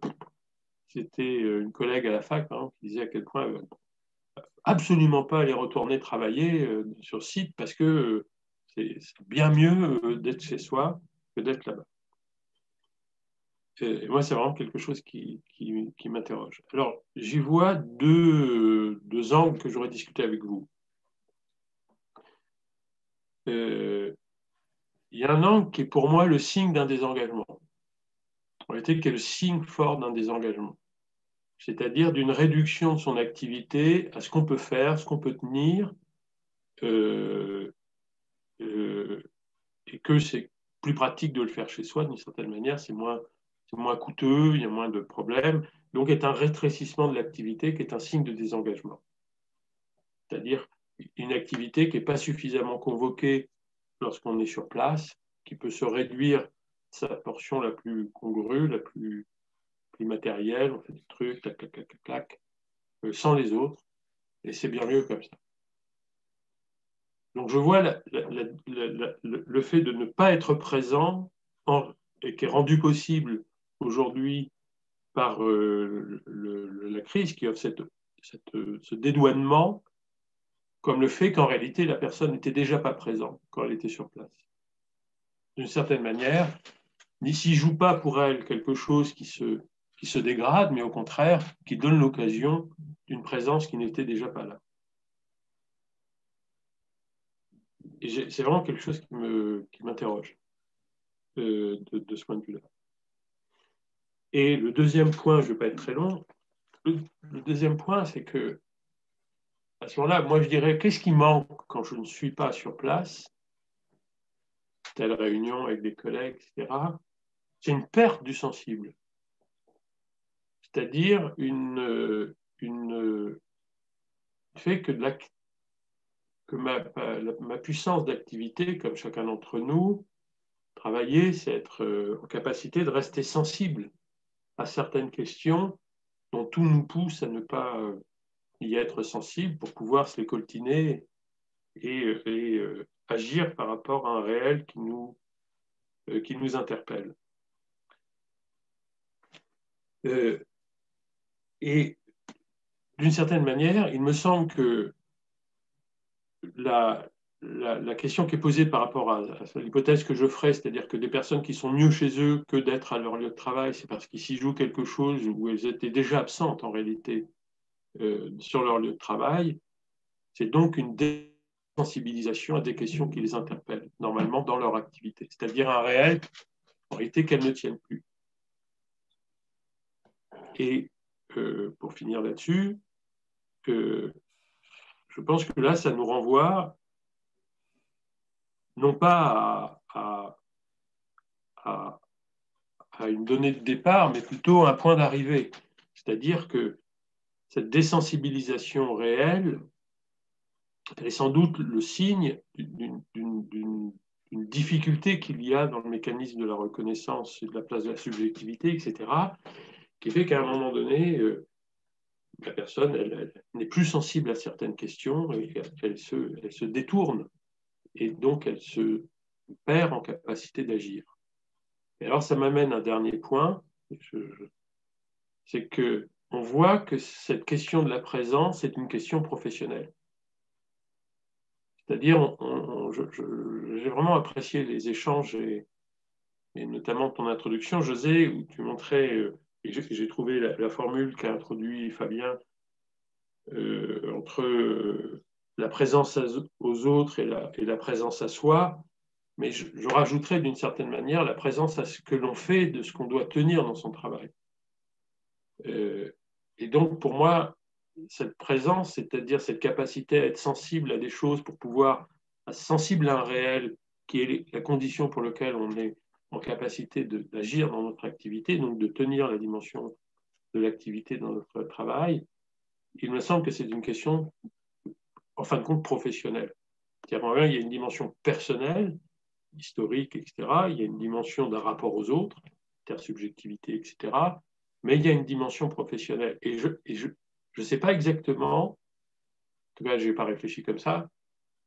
c'était euh, une collègue à la fac, qui disait à quel point euh, absolument pas aller retourner travailler sur site parce que c'est bien mieux d'être chez soi que d'être là-bas. Et moi, c'est vraiment quelque chose qui, qui, m'interroge. Alors, j'y vois deux, deux, angles que j'aurais discuté avec vous. Euh, il y a un angle qui est pour moi le signe d'un désengagement. En réalité, qui est le signe fort d'un désengagement. C'est-à-dire d'une réduction de son activité à ce qu'on peut faire, ce qu'on peut tenir, euh, euh, et que c'est plus pratique de le faire chez soi d'une certaine manière, c'est moins c'est moins coûteux, il y a moins de problèmes. Donc, est un rétrécissement de l'activité qui est un signe de désengagement. C'est-à-dire une activité qui n'est pas suffisamment convoquée lorsqu'on est sur place, qui peut se réduire sa portion la plus congrue, la plus, matérielle, on fait des trucs, clac, clac, clac, clac, euh, sans les autres, et c'est bien mieux comme ça. Donc je vois le fait de ne pas être présent et qui est rendu possible aujourd'hui par euh, la crise qui offre ce dédouanement comme le fait qu'en réalité la personne n'était déjà pas présente quand elle était sur place. D'une certaine manière, n'ici joue pas pour elle quelque chose qui se, dégrade, mais au contraire qui donne l'occasion d'une présence qui n'était déjà pas là. C'est vraiment quelque chose qui m'interroge euh, de, de, ce point de vue-là. Et le deuxième point, je ne vais pas être très long, le, deuxième point, c'est que à ce moment-là, moi je dirais, qu'est-ce qui manque quand je ne suis pas sur place, telle réunion avec des collègues, etc. C'est une perte du sensible. C'est-à-dire une, fait que ma, ma puissance d'activité, comme chacun d'entre nous, travailler, c'est être euh, en capacité de rester sensible à certaines questions dont tout nous pousse à ne pas euh, y être sensible pour pouvoir se les coltiner et, euh, agir par rapport à un réel qui nous, euh, qui nous interpelle. et d'une certaine manière, il me semble que la, la, question qui est posée par rapport à, l'hypothèse que je ferai, c'est-à-dire que des personnes qui sont mieux chez eux que d'être à leur lieu de travail, c'est parce qu'ils s'y jouent quelque chose où elles étaient déjà absentes en réalité euh, sur leur lieu de travail. C'est donc une désensibilisation à des questions qui les interpellent normalement dans leur activité, c'est-à-dire un réel en réalité qu'elles ne tiennent plus. Et euh, pour finir là-dessus, je pense que là, ça nous renvoie non pas à, une donnée de départ, mais plutôt à un point d'arrivée. C'est-à-dire que cette désensibilisation réelle est sans doute le signe d'une difficulté qu'il y a dans le mécanisme de la reconnaissance et de la place de la subjectivité, etc., qui fait qu'à un moment donné, euh, la personne n'est plus sensible à certaines questions et elle se détourne et donc elle se perd en capacité d'agir. Et alors ça m'amène à un dernier point, c'est que on voit que cette question de la présence est une question professionnelle. C'est-à-dire, j'ai vraiment apprécié les échanges et, notamment ton introduction, José, où tu montrais, euh, et j'ai trouvé la, formule qu'a introduit Fabien euh, entre euh, la présence aux autres et la, présence à soi, mais je, rajouterais d'une certaine manière la présence à ce que l'on fait de ce qu'on doit tenir dans son travail. Euh, et donc, pour moi, cette présence, c'est-à-dire cette capacité à être sensible à des choses pour pouvoir, être sensible à un réel qui est la condition pour laquelle on est en capacité d'agir dans notre activité, donc de tenir la dimension de l'activité dans notre travail, il me semble que c'est une question, en fin de compte, professionnelle. C'est-à-dire, il y a une dimension personnelle, historique, etc. Il y a une dimension d'un rapport aux autres, intersubjectivité, etc. Mais il y a une dimension professionnelle. Et je ne sais pas exactement, en tout cas, je n'ai pas réfléchi comme ça,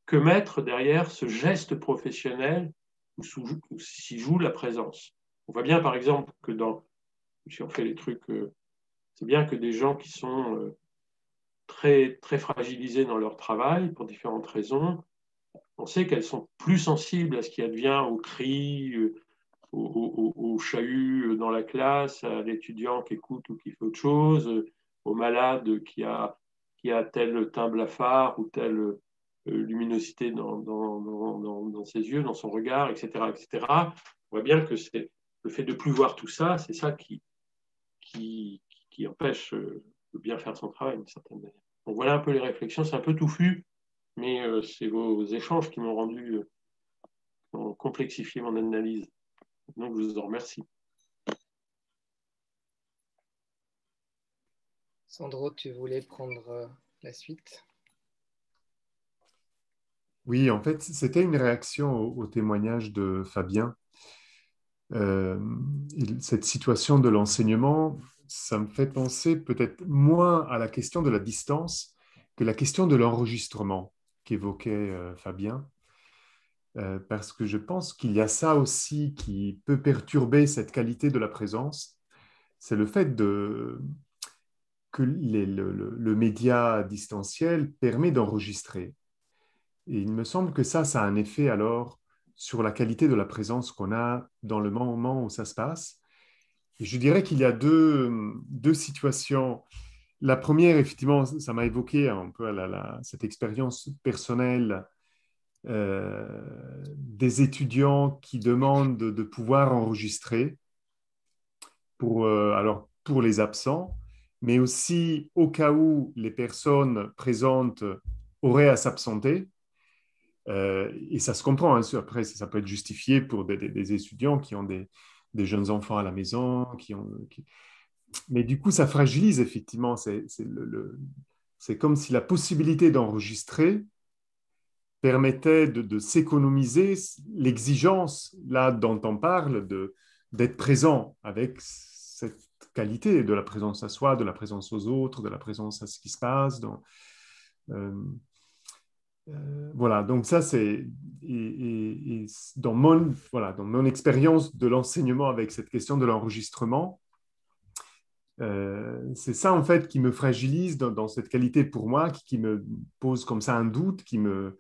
que mettre derrière ce geste professionnel où s'y joue la présence. On voit bien, par exemple, que dans, si on fait les trucs, euh, c'est bien que des gens qui sont euh, très, très fragilisés dans leur travail pour différentes raisons, on sait qu'elles sont plus sensibles à ce qui advient aux cris, euh, aux, aux, chahuts dans la classe, à l'étudiant qui écoute ou qui fait autre chose, au malade qui a, qui a tel teint blafard ou telle euh, luminosité dans, dans, dans, ses yeux, dans son regard, etc., etc. On voit bien que c'est le fait de plus voir tout ça, c'est ça qui, qui, qui empêche euh, de bien faire son travail d'une certaine manière. Donc voilà un peu les réflexions, c'est un peu touffu, mais euh, c'est vos échanges qui m'ont rendu, euh, ont complexifié mon analyse. Donc je vous en remercie. Sandro, tu voulais prendre la suite? Oui, en fait, c'était une réaction au, témoignage de Fabien. cette situation de l'enseignement, ça me fait penser peut-être moins à la question de la distance que la question de l'enregistrement qu'évoquait euh, Fabien, euh, parce que je pense qu'il y a ça aussi qui peut perturber cette qualité de la présence, c'est le fait que le, média distanciel permet d'enregistrer. Et il me semble que ça, ça a un effet alors sur la qualité de la présence qu'on a dans le moment où ça se passe. Je dirais qu'il y a deux, deux situations la première, effectivement, ça m'a évoqué un peu cette expérience personnelle euh, des étudiants qui demandent de, pouvoir enregistrer pour, euh, alors, pour les absents, mais aussi au cas où les personnes présentes auraient à s'absenter. Euh, et ça se comprend, hein, après ça peut être justifié pour des, étudiants qui ont des, jeunes enfants à la maison, qui ont, mais du coup, ça fragilise effectivement. C'est comme si la possibilité d'enregistrer permettait de, s'économiser l'exigence, là dont on parle, d'être présent avec cette qualité de la présence à soi, de la présence aux autres, de la présence à ce qui se passe. Euh, euh, voilà, donc ça c'est dans mon voilà mon expérience de l'enseignement avec cette question de l'enregistrement, euh, c'est ça en fait qui me fragilise dans, cette qualité pour moi, qui, me pose comme ça un doute, qui me,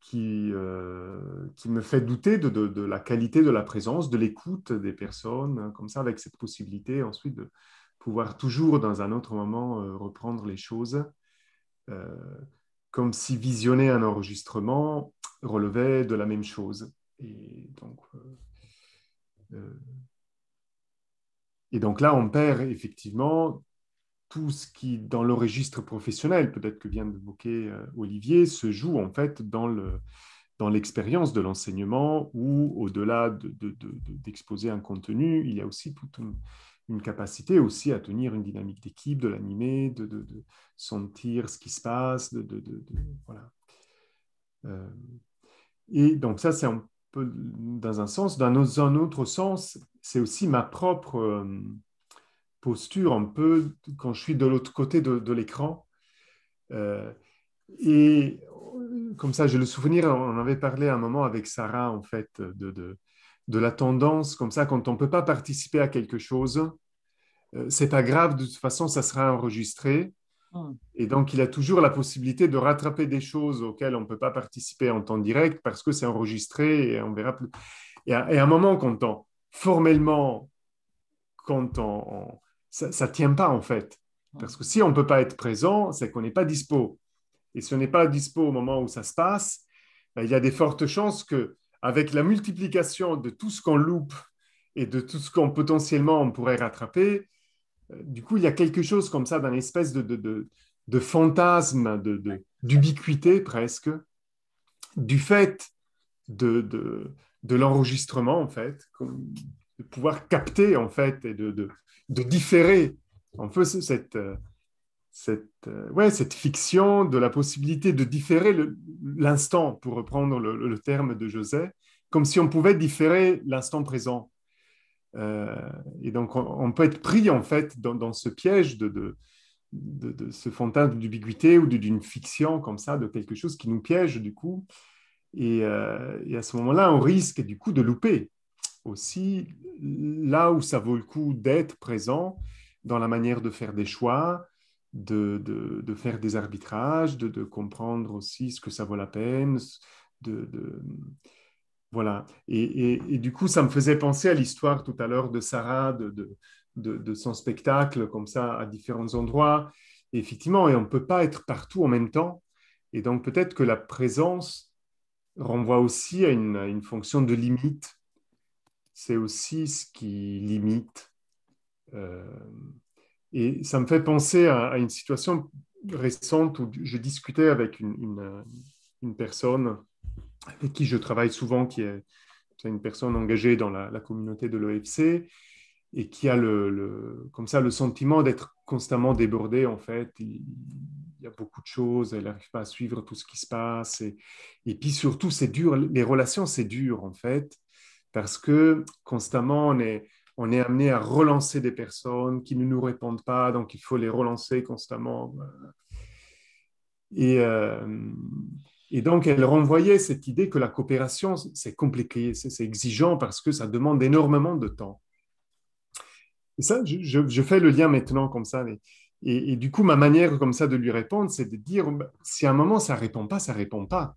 qui, euh, me fait douter de, la qualité de la présence, de l'écoute des personnes, hein, comme ça, avec cette possibilité ensuite de pouvoir toujours dans un autre moment reprendre les choses, comme si visionner un enregistrement relevait de la même chose. Et donc, et donc là, on perd effectivement tout ce qui, dans le registre professionnel, peut-être que vient d'évoquer euh, Olivier, se joue en fait dans le dans l'expérience de l'enseignement où, au-delà d'exposer un contenu, il y a aussi toute une, capacité aussi à tenir une dynamique d'équipe, de l'animer, de, sentir ce qui se passe, de, voilà. Euh, et donc ça, c'est un peu dans un sens. Dans un autre sens, c'est aussi ma propre euh, posture un peu quand je suis de l'autre côté de, l'écran. Euh, et comme ça, j'ai le souvenir, on avait parlé un moment avec Sarah, en fait, de, de, la tendance, comme ça, quand on ne peut pas participer à quelque chose, euh, c'est pas grave, de toute façon, ça sera enregistré. Hmm. Et donc, il a toujours la possibilité de rattraper des choses auxquelles on ne peut pas participer en temps direct parce que c'est enregistré et on verra plus. Et à, et à un moment, quand on, formellement, quand on, ça ne tient pas en fait. Parce que si on ne peut pas être présent, c'est qu'on n'est pas dispo. Et si on n'est pas dispo au moment où ça se passe, ben, il y a des fortes chances que, avec la multiplication de tout ce qu'on loupe et de tout ce qu'on potentiellement on pourrait rattraper, euh, du coup, il y a quelque chose comme ça, d'un espèce de, de, de, fantasme, d'ubiquité presque, du fait de, de l'enregistrement, en fait, de pouvoir capter, en fait, et de, de, différer un peu cette, cette, ouais, cette fiction de la possibilité de différer l'instant, pour reprendre le, terme de José, comme si on pouvait différer l'instant présent. et donc, on, peut être pris, en fait, dans, ce piège de, de, de ce fantasme d'ubiquité ou d'une fiction comme ça, de quelque chose qui nous piège, du coup. Et, et à ce moment-là, on risque, du coup, de louper aussi là où ça vaut le coup d'être présent dans la manière de faire des choix, de, de, faire des arbitrages, de, de, comprendre aussi ce que ça vaut la peine. De, voilà. Et, et, du coup, ça me faisait penser à l'histoire tout à l'heure de Sarah, de, son spectacle comme ça à différents endroits. effectivement, et on ne peut pas être partout en même temps. Et donc peut-être que la présence renvoie aussi à une, une fonction de limite c'est aussi ce qui limite. Euh, et ça me fait penser à, une situation récente où je discutais avec une, personne avec qui je travaille souvent, qui est, une personne engagée dans la, communauté de l'OFC et qui a le, comme ça le sentiment d'être constamment débordée en fait. Il, y a beaucoup de choses, elle n'arrive pas à suivre tout ce qui se passe. Et, et puis surtout, c'est dur, les relations, c'est dur en fait parce que constamment, on est, on est amené à relancer des personnes qui ne nous répondent pas, donc il faut les relancer constamment. Et, euh, donc, elle renvoyait cette idée que la coopération, c'est compliqué, c'est exigeant parce que ça demande énormément de temps. Et ça, je, fais le lien maintenant comme ça. Et, du coup, ma manière comme ça de lui répondre, c'est de dire, bah, si à un moment ça répond pas, ça répond pas.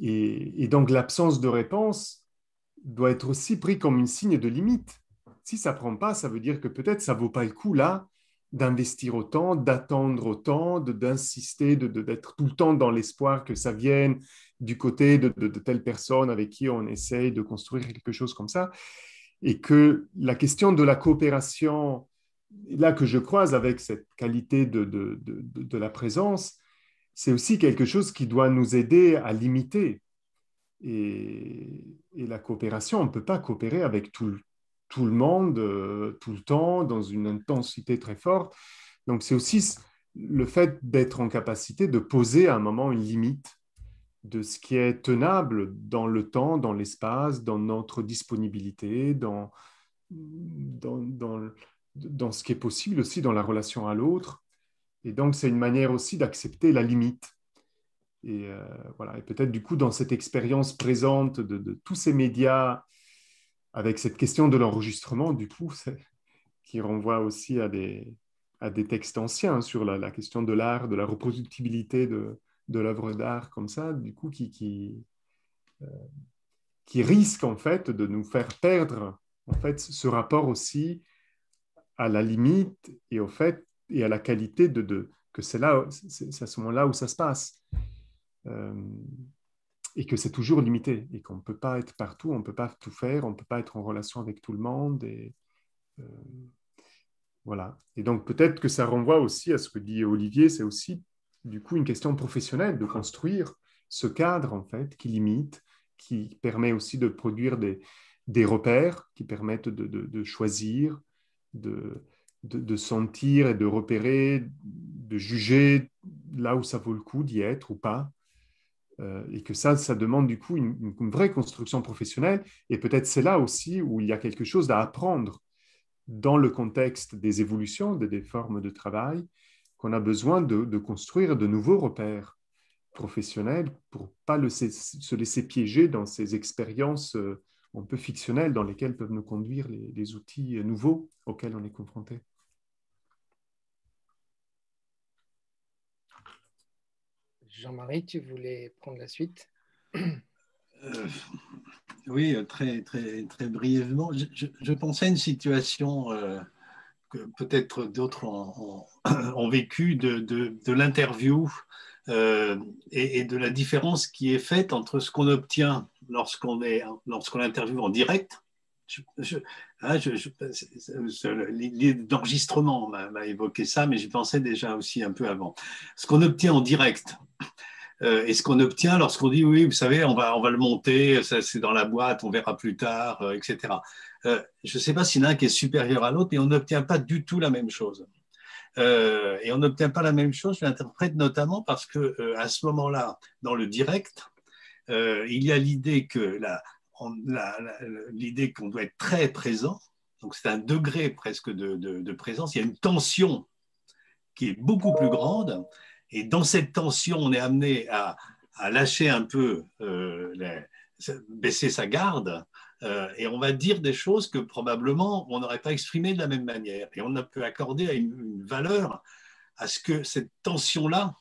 Et donc, l'absence de réponse, doit être aussi pris comme une signe de limite. Si ça ne prend pas, ça veut dire que peut-être ça ne vaut pas le coup là d'investir autant, d'attendre autant, d'insister, d'être tout le temps dans l'espoir que ça vienne du côté de, de, telle personne avec qui on essaye de construire quelque chose comme ça. Et que la question de la coopération, là que je croise avec cette qualité de, de la présence, c'est aussi quelque chose qui doit nous aider à limiter et, la coopération, on ne peut pas coopérer avec tout, le monde, euh, tout le temps, dans une intensité très forte. Donc c'est aussi le fait d'être en capacité de poser à un moment une limite de ce qui est tenable dans le temps, dans l'espace, dans notre disponibilité, dans, dans, dans, dans, ce qui est possible aussi dans la relation à l'autre. Et donc c'est une manière aussi d'accepter la limite. Et, euh, voilà. et peut-être du coup, dans cette expérience présente de, tous ces médias, avec cette question de l'enregistrement, du coup, qui renvoie aussi à des, à des textes anciens sur la, question de l'art, de la reproductibilité de, de l'œuvre d'art, comme ça, du coup, qui, qui, euh, qui risque en fait de nous faire perdre en fait ce rapport aussi à la limite et au fait et à la qualité de, de que c'est là, c'est à ce moment-là où ça se passe. Euh, et que c'est toujours limité et qu'on ne peut pas être partout, on ne peut pas tout faire, on ne peut pas être en relation avec tout le monde. Et, euh, voilà. Et donc peut-être que ça renvoie aussi à ce que dit Olivier, c'est aussi du coup une question professionnelle de construire ce cadre en fait qui limite, qui permet aussi de produire des, repères, qui permettent de, choisir, de, sentir et de repérer, de juger là où ça vaut le coup d'y être ou pas. Euh, et que ça, ça demande du coup une, vraie construction professionnelle. Et peut-être c'est là aussi où il y a quelque chose à apprendre dans le contexte des évolutions des formes de travail, qu'on a besoin de, construire de nouveaux repères professionnels pour pas se laisser piéger dans ces expériences euh, un peu fictionnelles dans lesquelles peuvent nous conduire les outils nouveaux auxquels on est confronté. Jean-Marie, tu voulais prendre la suite? Euh, Oui, très, brièvement. Je, pensais à une situation euh, que peut-être d'autres ont, vécu de, de, l'interview euh, et, de la différence qui est faite entre ce qu'on obtient lorsqu'on est lorsqu'on interviewe en direct. Hein, l'idée d'enregistrement m'a évoqué ça, mais j'y pensais déjà aussi un peu avant. Ce qu'on obtient en direct, Euh, et ce qu'on obtient lorsqu'on dit oui, vous savez, on va, on va le monter, c'est dans la boîte, on verra plus tard, euh, etc. Euh, je ne sais pas s'il y en a un qui est supérieur à l'autre, mais on n'obtient pas du tout la même chose. et on n'obtient pas la même chose, je l'interprète notamment parce que à ce moment-là, dans le direct, il y a l'idée que l'idée qu'on doit être très présent, donc c'est un degré presque de, de, présence, il y a une tension qui est beaucoup plus grande, et dans cette tension, on est amené à, à lâcher un peu, euh, baisser sa garde, euh, et on va dire des choses que probablement on n'aurait pas exprimées de la même manière. Et on peut accorder une, une valeur à ce que cette tension-là,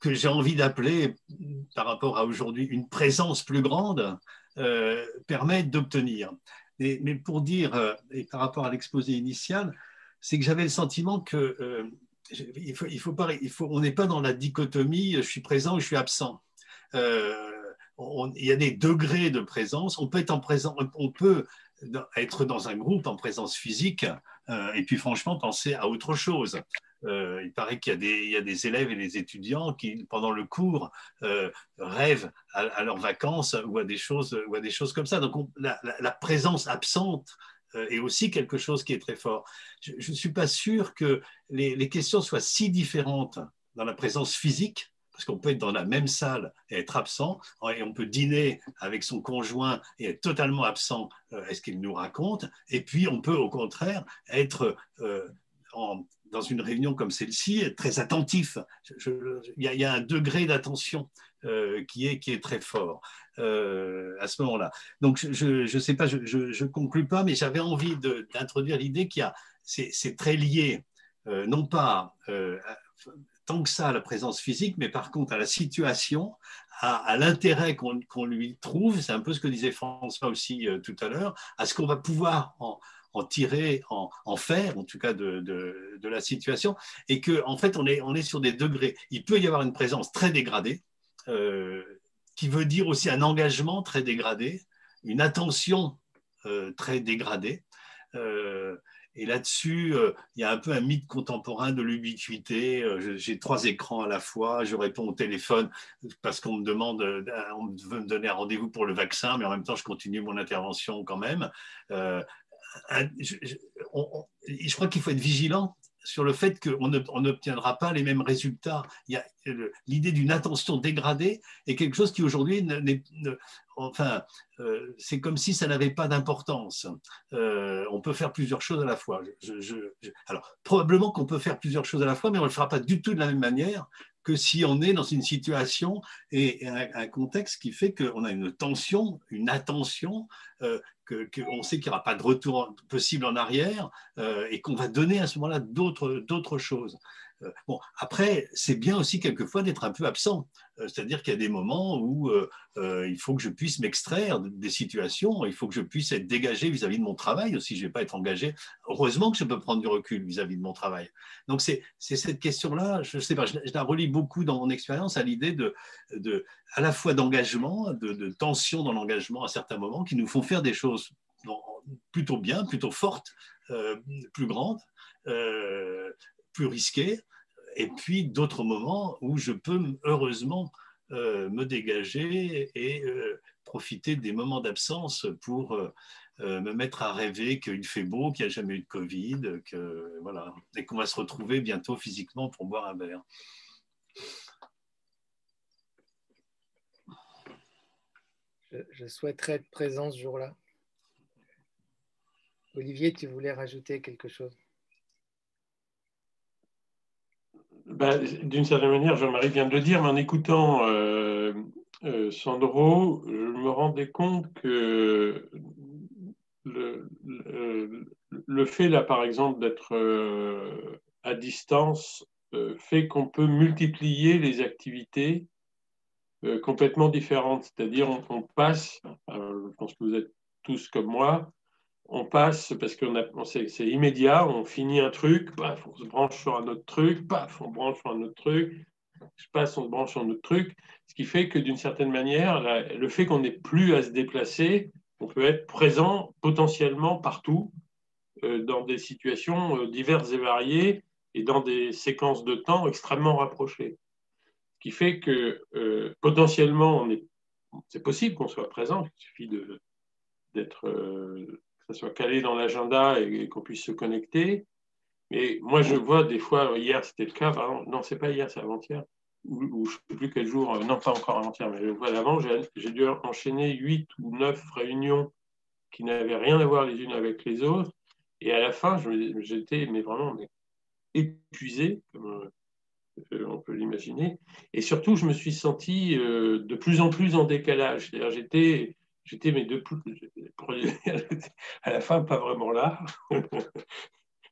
que, j'ai envie d'appeler, par rapport à aujourd'hui, une présence plus grande, euh, permet d'obtenir. Mais, pour dire, euh, et par rapport à l'exposé initial, c'est que j'avais le sentiment que il faut, il faut pas, on n'est pas dans la dichotomie je suis présent ou je suis absent. Euh, il y a des degrés de présence. On peut être en présence, on peut être dans un groupe en présence physique euh, et puis franchement penser à autre chose. Euh, il paraît qu'il y, a des élèves et des étudiants qui, pendant le cours, rêvent à, leurs vacances ou à des choses, ou à des choses comme ça. Donc la, présence absente euh, est aussi quelque chose qui est très fort. Je ne suis pas sûr que les, questions soient si différentes dans la présence physique, parce qu'on peut être dans la même salle et être absent, et on peut dîner avec son conjoint et être totalement absent, euh, est-ce qu'il nous raconte, et puis on peut au contraire être euh, dans une réunion comme celle-ci, être très attentif. Il y, a un degré d'attention qui, est, qui est très fort. Euh, à ce moment-là. Donc, je ne sais pas, je ne conclus pas, mais j'avais envie d'introduire l'idée qu'il y a, c'est très lié, euh, non pas euh, tant que ça à la présence physique, mais par contre à la situation, à, l'intérêt qu'on lui trouve, c'est un peu ce que disait François aussi tout à l'heure, à ce qu'on va pouvoir en, tirer, en, faire, en tout cas de, la situation, et qu'en en fait, on est, sur des degrés. Il peut y avoir une présence très dégradée, euh, qui veut dire aussi un engagement très dégradé, une attention euh, très dégradée. Euh, et là-dessus, il y a un peu un mythe contemporain de l'ubiquité. J'ai trois écrans à la fois, je réponds au téléphone parce qu'on me demande, on veut me donner un rendez-vous pour le vaccin, mais en même temps, je continue mon intervention quand même. Je, crois qu'il faut être vigilant sur le fait qu'on n'obtiendra pas les mêmes résultats. L'idée d'une attention dégradée est quelque chose qui aujourd'hui enfin, euh, c'est comme si ça n'avait pas d'importance. Euh, on peut faire plusieurs choses à la fois. alors, probablement qu'on peut faire plusieurs choses à la fois, mais on ne le fera pas du tout de la même manière que si on est dans une situation et un, contexte qui fait qu'on a une tension, une attention, euh, qu'on sait qu'il n'y aura pas de retour possible en arrière euh, et qu'on va donner à ce moment-là d'autres choses. Euh, bon, après, c'est bien aussi quelquefois d'être un peu absent. Euh, c'est-à-dire qu'il y a des moments où euh, il faut que je puisse m'extraire des situations, il faut que je puisse être dégagé vis-à-vis de mon travail aussi. Je ne vais pas être engagé. Heureusement que je peux prendre du recul vis-à-vis de mon travail. Donc, c'est cette question-là, je ne sais pas, je, la relis beaucoup dans mon expérience à l'idée de, à la fois d'engagement, de, tension dans l'engagement à certains moments qui nous font faire des choses plutôt bien, plutôt fortes, plus grandes, plus risquées, et puis d'autres moments où je peux heureusement euh, me dégager et euh, profiter des moments d'absence pour euh, me mettre à rêver qu'il fait beau, qu'il n'y a jamais eu de Covid, que, voilà, et qu'on va se retrouver bientôt physiquement pour boire un verre. Je souhaiterais être présent ce jour-là. Olivier, tu voulais rajouter quelque chose? Ben, d'une certaine manière, Jean-Marie vient de le dire, mais en écoutant euh, euh, Sandro, je me rendais compte que le, fait, là, par exemple, d'être euh, à distance fait qu'on peut multiplier les activités complètement différentes. C'est-à-dire, on, passe, je pense que vous êtes tous comme moi, on passe parce a, c'est immédiat, on finit un truc, paf, on se branche sur un autre truc, paf, on branche sur un autre truc, je passe, on se branche sur un autre truc, ce qui fait que d'une certaine manière, le fait qu'on n'ait plus à se déplacer, on peut être présent potentiellement partout, euh, dans des situations euh, diverses et variées et dans des séquences de temps extrêmement rapprochées. Ce qui fait que euh, potentiellement, c'est possible qu'on soit présent, il suffit d'être, que ça soit calé dans l'agenda et, qu'on puisse se connecter. Mais moi, je vois des fois, hier c'était le cas, non, non, c'est pas hier, c'est avant-hier, ou, je ne sais plus quel jour, non, pas encore avant-hier, mais je vois d'avant, j'ai dû enchaîner huit ou neuf réunions qui n'avaient rien à voir les unes avec les autres. Et à la fin, j'étais mais vraiment épuisé, comme euh, on peut l'imaginer. Et surtout, je me suis senti euh, de plus en plus en décalage. C'est-à-dire, j'étais, j'étais mais de plus, à la fin, pas vraiment là.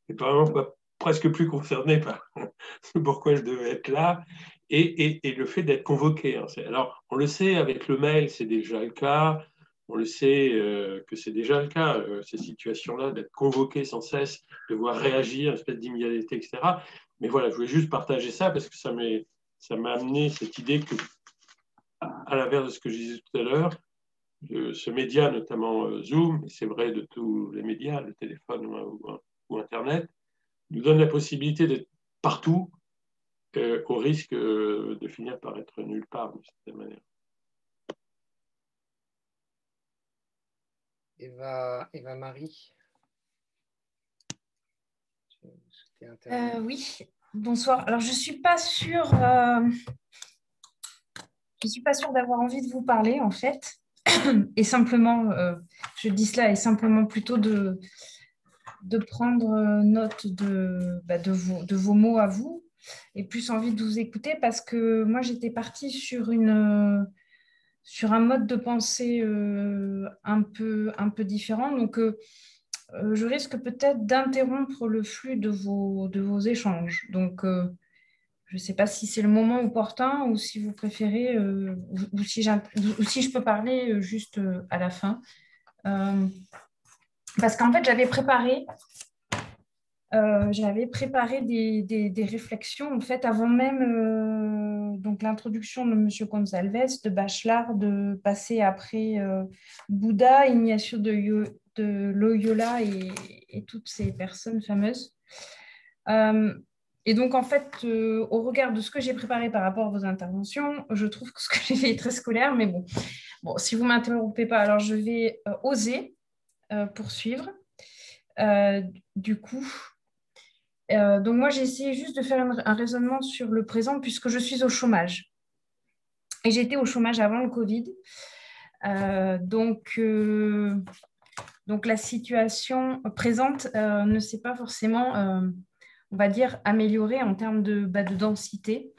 et vraiment pas, presque plus concerné par pourquoi je devais être là. Et, et, et le fait d'être convoqué. Hein. Alors, on le sait, avec le mail, c'est déjà le cas on le sait euh, que c'est déjà le cas, euh, ces situations-là, d'être convoqué sans cesse, de voir réagir, une espèce d'immédiateté, etc. Mais voilà, je voulais juste partager ça parce que ça m'a amené cette idée que, à, l'inverse de ce que je disais tout à l'heure, ce média, notamment euh, Zoom, et c'est vrai de tous les médias, le téléphone ou, Internet, nous donne la possibilité d'être partout au risque de finir par être nulle part d'une certaine manière. Eva, Eva Marie. Euh, oui, bonsoir. Alors, je ne suis pas sûre, euh, je suis pas sûre d'avoir envie de vous parler, en fait. (coughs) Et simplement, euh, je dis cela, et simplement plutôt de, de prendre note de, bah, de, vos, de vos mots à vous, et plus envie de vous écouter, parce que moi, j'étais partie sur une sur un mode de pensée euh, un, peu, un peu différent. Donc, euh, euh, je risque peut-être d'interrompre le flux de vos, de vos échanges. Donc, je ne sais pas si c'est le moment opportun ou si vous préférez, ou, si ou, si je peux parler juste à la fin. parce qu'en fait, j'avais préparé euh, j'avais préparé des, réflexions en fait avant même euh, donc l'introduction de M. Gonzalez, de Bachelard, de passer après euh, Bouddha, Ignacio de, de Loyola et, toutes ces personnes fameuses. Et donc en fait, au regard de ce que j'ai préparé par rapport à vos interventions, je trouve que ce que (laughs) j'ai fait est très scolaire, mais bon, bon si vous ne m'interrompez pas, alors je vais oser poursuivre. du coup, euh, donc moi, j'ai essayé juste de faire un, raisonnement sur le présent puisque je suis au chômage. Et j'étais au chômage avant le Covid. Euh, donc, euh, donc la situation présente ne s'est pas forcément, on va dire, améliorée en termes de, bah, de densité,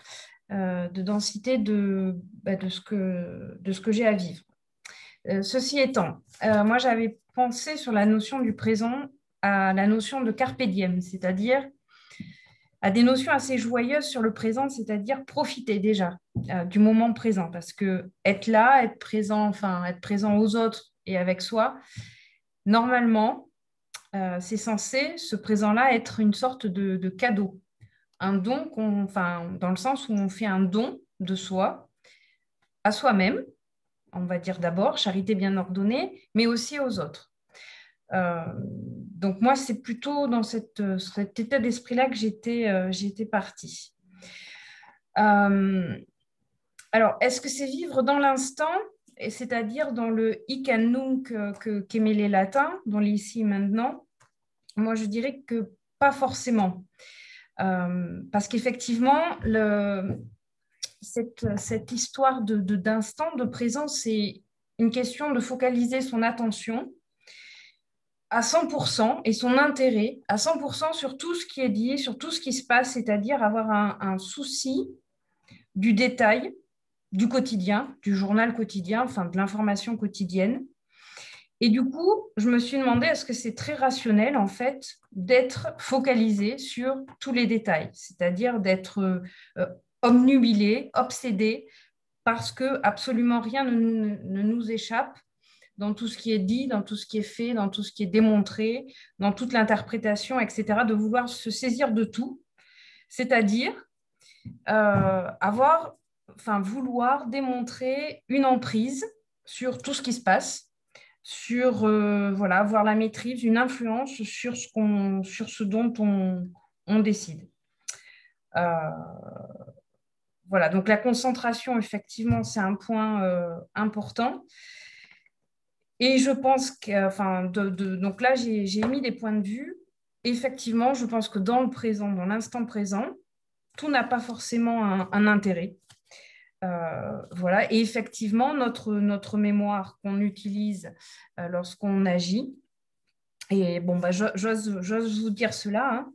de densité de, bah, de ce que, de ce que j'ai à vivre. ceci étant, moi j'avais pensé sur la notion du présent à la notion de carpe diem, c'est-à-dire à des notions assez joyeuses sur le présent, c'est-à-dire profiter déjà euh, du moment présent, parce que être là, être présent, enfin être présent aux autres et avec soi, normalement, euh, c'est censé ce présent-là être une sorte de, cadeau, un don, enfin dans le sens où on fait un don de soi à soi-même, on va dire d'abord charité bien ordonnée, mais aussi aux autres. Euh, donc moi, c'est plutôt dans cet état d'esprit-là que j'étais euh, partie. Euh, alors, est-ce que c'est vivre dans l'instant, c'est-à-dire dans le hic and nunc qu'aimaient les latins, dans l'ici maintenant Moi, je dirais que pas forcément. parce qu'effectivement, cette, cette, histoire d'instant, de, de présent, c'est une question de focaliser son attention à 100% et son intérêt à 100% sur tout ce qui est dit, sur tout ce qui se passe, c'est-à-dire avoir un, souci du détail, du quotidien, du journal quotidien, enfin de l'information quotidienne. Et du coup, je me suis demandé, est-ce que c'est très rationnel, en fait, d'être focalisé sur tous les détails, c'est-à-dire d'être euh, omnubilé, obsédé, parce que absolument rien ne nous échappe dans tout ce qui est dit, dans tout ce qui est fait, dans tout ce qui est démontré, dans toute l'interprétation, etc., de vouloir se saisir de tout, c'est-à-dire euh, avoir, enfin vouloir démontrer une emprise sur tout ce qui se passe, sur euh, voilà, avoir la maîtrise, une influence sur ce, qu'on, sur ce dont on, on décide. Euh, voilà, donc la concentration, effectivement, c'est un point euh, important. Et je pense que, enfin, donc là, j'ai émis des points de vue. Effectivement, je pense que dans le présent, dans l'instant présent, tout n'a pas forcément un, intérêt. Euh, voilà, et effectivement, notre, mémoire qu'on utilise euh, lorsqu'on agit, et bon, bah, j'ose vous dire cela, hein,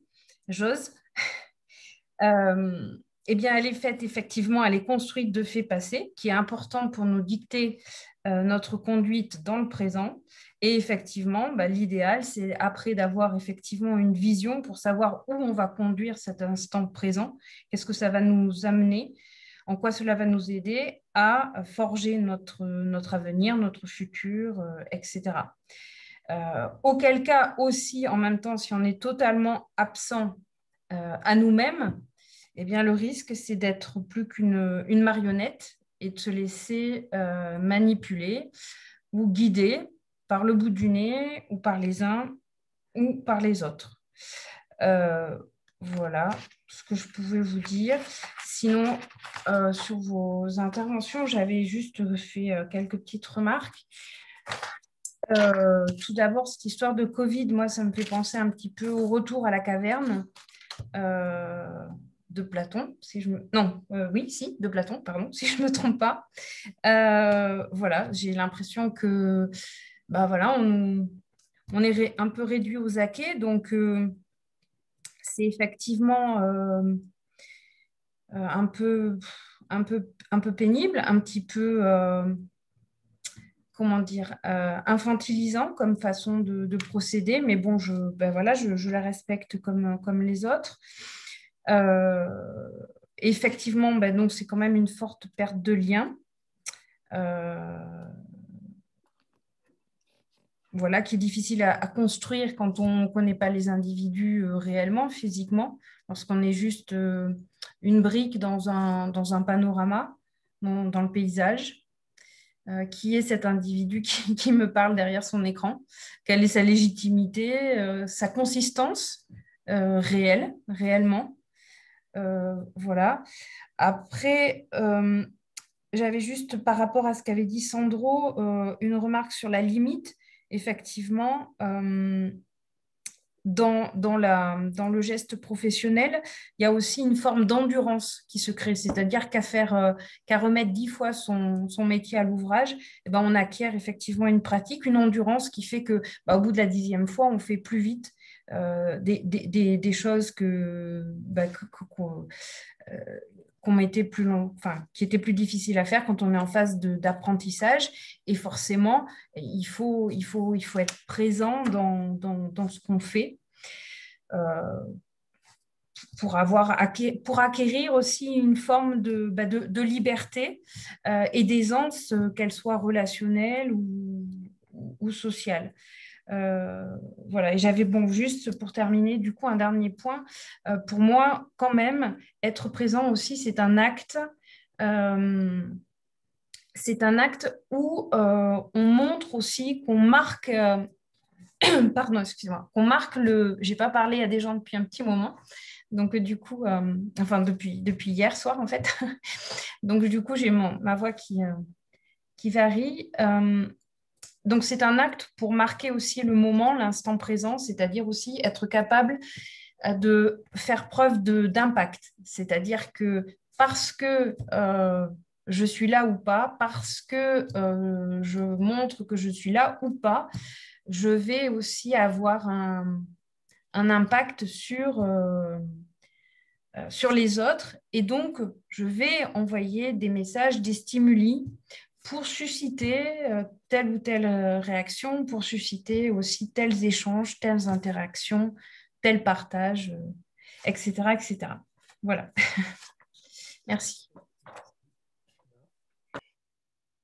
j'ose, (laughs) euh, eh bien, elle est faite effectivement, elle est construite de faits passés, qui est important pour nous dicter notre conduite dans le présent. Et effectivement, bah, l'idéal, c'est après d'avoir effectivement une vision pour savoir où on va conduire cet instant présent, qu'est-ce que ça va nous amener, en quoi cela va nous aider à forger notre, notre avenir, notre futur, euh, etc. Euh, auquel cas aussi, en même temps, si on est totalement absent à nous-mêmes, eh bien, le risque, c'est d'être plus qu'une une marionnette et de se laisser euh, manipuler ou guider par le bout du nez ou par les uns ou par les autres. Euh, voilà ce que je pouvais vous dire. Sinon, euh, sur vos interventions, j'avais juste fait quelques petites remarques. tout d'abord, cette histoire de Covid, moi, ça me fait penser un petit peu au retour à la caverne de Platon, si je me... non, euh, oui, si, de Platon, pardon, (laughs) si je ne me trompe pas. Euh, voilà, j'ai l'impression que, bah voilà, on, est un peu réduit aux acquets, donc euh, c'est effectivement un peu, un peu, un peu pénible, un petit peu, comment dire, infantilisant comme façon de, procéder, mais bon, je, ben voilà, je, je, la respecte comme, comme les autres. Euh, effectivement, ben, donc c'est quand même une forte perte de lien. Euh, voilà, qui est difficile à, construire quand on ne connaît pas les individus euh, réellement, physiquement, lorsqu'on est juste une brique dans un, dans un panorama, dans, le paysage. qui est cet individu qui, (laughs) qui, me parle derrière son écran Quelle est sa légitimité, sa consistance réelle, réellement euh, voilà. Après, euh, j'avais juste par rapport à ce qu'avait dit Sandro, euh, une remarque sur la limite. Effectivement, dans, dans, la, dans, le geste professionnel, il y a aussi une forme d'endurance qui se crée, c'est-à-dire qu'à faire, qu'à remettre dix fois son, son métier à l'ouvrage, eh ben, on acquiert effectivement une pratique, une endurance qui fait que, bah, au bout de la dixième fois, on fait plus vite euh, des, des, des, choses que, bah, euh, qu'on mettait plus long, enfin, qui étaient plus difficiles à faire quand on est en phase d'apprentissage. Et forcément, il faut, il, faut, il faut être présent dans, dans, dans ce qu'on fait. Euh, pour, avoir, pour acquérir aussi une forme de, bah, de, de liberté et d'aisance, qu'elle soit relationnelle ou, ou sociale. Euh, voilà, et j'avais bon juste pour terminer du coup un dernier point. Euh, pour moi, quand même, être présent aussi, c'est un acte. Euh, c'est un acte où on montre aussi qu'on marque, (coughs) pardon, excusez-moi, qu'on marque le. J'ai pas parlé à des gens depuis un petit moment, donc du coup, enfin depuis hier soir en fait. (laughs) donc du coup, j'ai ma voix qui varie donc c'est un acte pour marquer aussi le moment, l'instant présent, c'est-à-dire aussi être capable euh, de faire preuve d'impact. C'est-à-dire que parce que euh, je suis là ou pas, parce que euh, je montre que je suis là ou pas, je vais aussi avoir un, impact sur, sur les autres. Et donc, je vais envoyer des messages, des stimuli pour susciter euh, telle ou telle euh, réaction, pour susciter aussi tels échanges, telles interactions, tel partage, etc., euh, etc. Voilà. (laughs) Merci.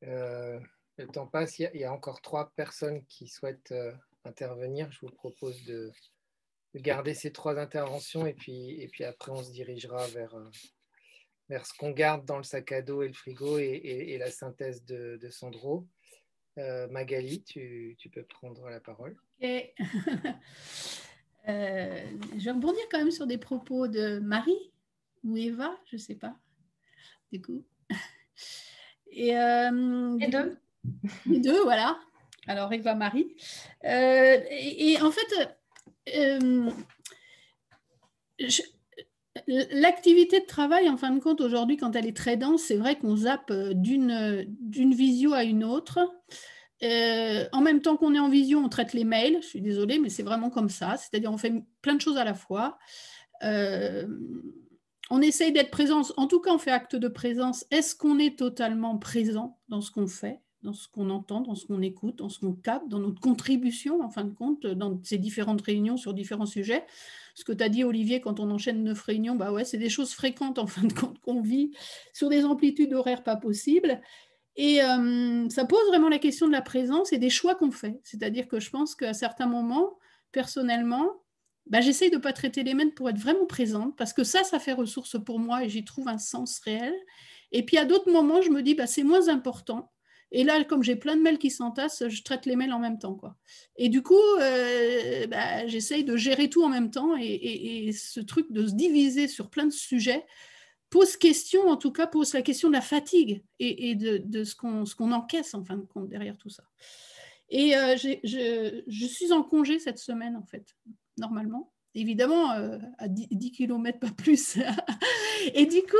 le temps passe, il y, a, encore trois personnes qui souhaitent intervenir. Je vous propose de, garder ces trois interventions et puis, et puis après on se dirigera vers, vers ce qu'on garde dans le sac à dos et le frigo et, la synthèse de, Sandro. Euh, Magali, tu, peux prendre la parole. Ok. (laughs) Euh, je vais rebondir quand même sur des propos de Marie ou Eva, je ne sais pas. du coup. (laughs) Et, euh, deux. Les deux, voilà. Alors, Eva Marie. Euh, et, et, en fait, euh, je- L'activité de travail, en fin de compte, aujourd'hui, quand elle est très dense, c'est vrai qu'on zappe euh, d'une d'une visio à une autre. Euh, en même temps qu'on est en visio, on traite les mails. Je suis désolée, mais c'est vraiment comme ça. C'est-à-dire, on fait plein de choses à la fois. Euh, on essaye d'être présent. En tout cas, on fait acte de présence. Est-ce qu'on est totalement présent dans ce qu'on fait, dans ce qu'on entend, dans ce qu'on écoute, dans ce qu'on capte, dans notre contribution, en fin de compte, dans ces différentes réunions sur différents sujets ce que tu as dit, Olivier, quand on enchaîne neuf réunions, bah ouais, c'est des choses fréquentes en fin de compte qu'on vit sur des amplitudes horaires pas possibles. Et euh, ça pose vraiment la question de la présence et des choix qu'on fait. C'est-à-dire que je pense qu'à certains moments, personnellement, bah, j'essaye de ne pas traiter les mails pour être vraiment présente, parce que ça, ça fait ressource pour moi et j'y trouve un sens réel. Et puis à d'autres moments, je me dis, bah, c'est moins important. Et là, comme j'ai plein de mails qui s'entassent, je traite les mails en même temps. Quoi. Et du coup, euh, bah, j'essaye de gérer tout en même temps. Et, ce truc de se diviser sur plein de sujets pose question, en tout cas, pose la question de la fatigue et, de, ce qu'on encaisse, en fin de compte, derrière tout ça. Et euh, je, je suis en congé cette semaine, en fait, normalement. Évidemment, euh, à 10, 10 km, pas plus. (laughs) Et du coup,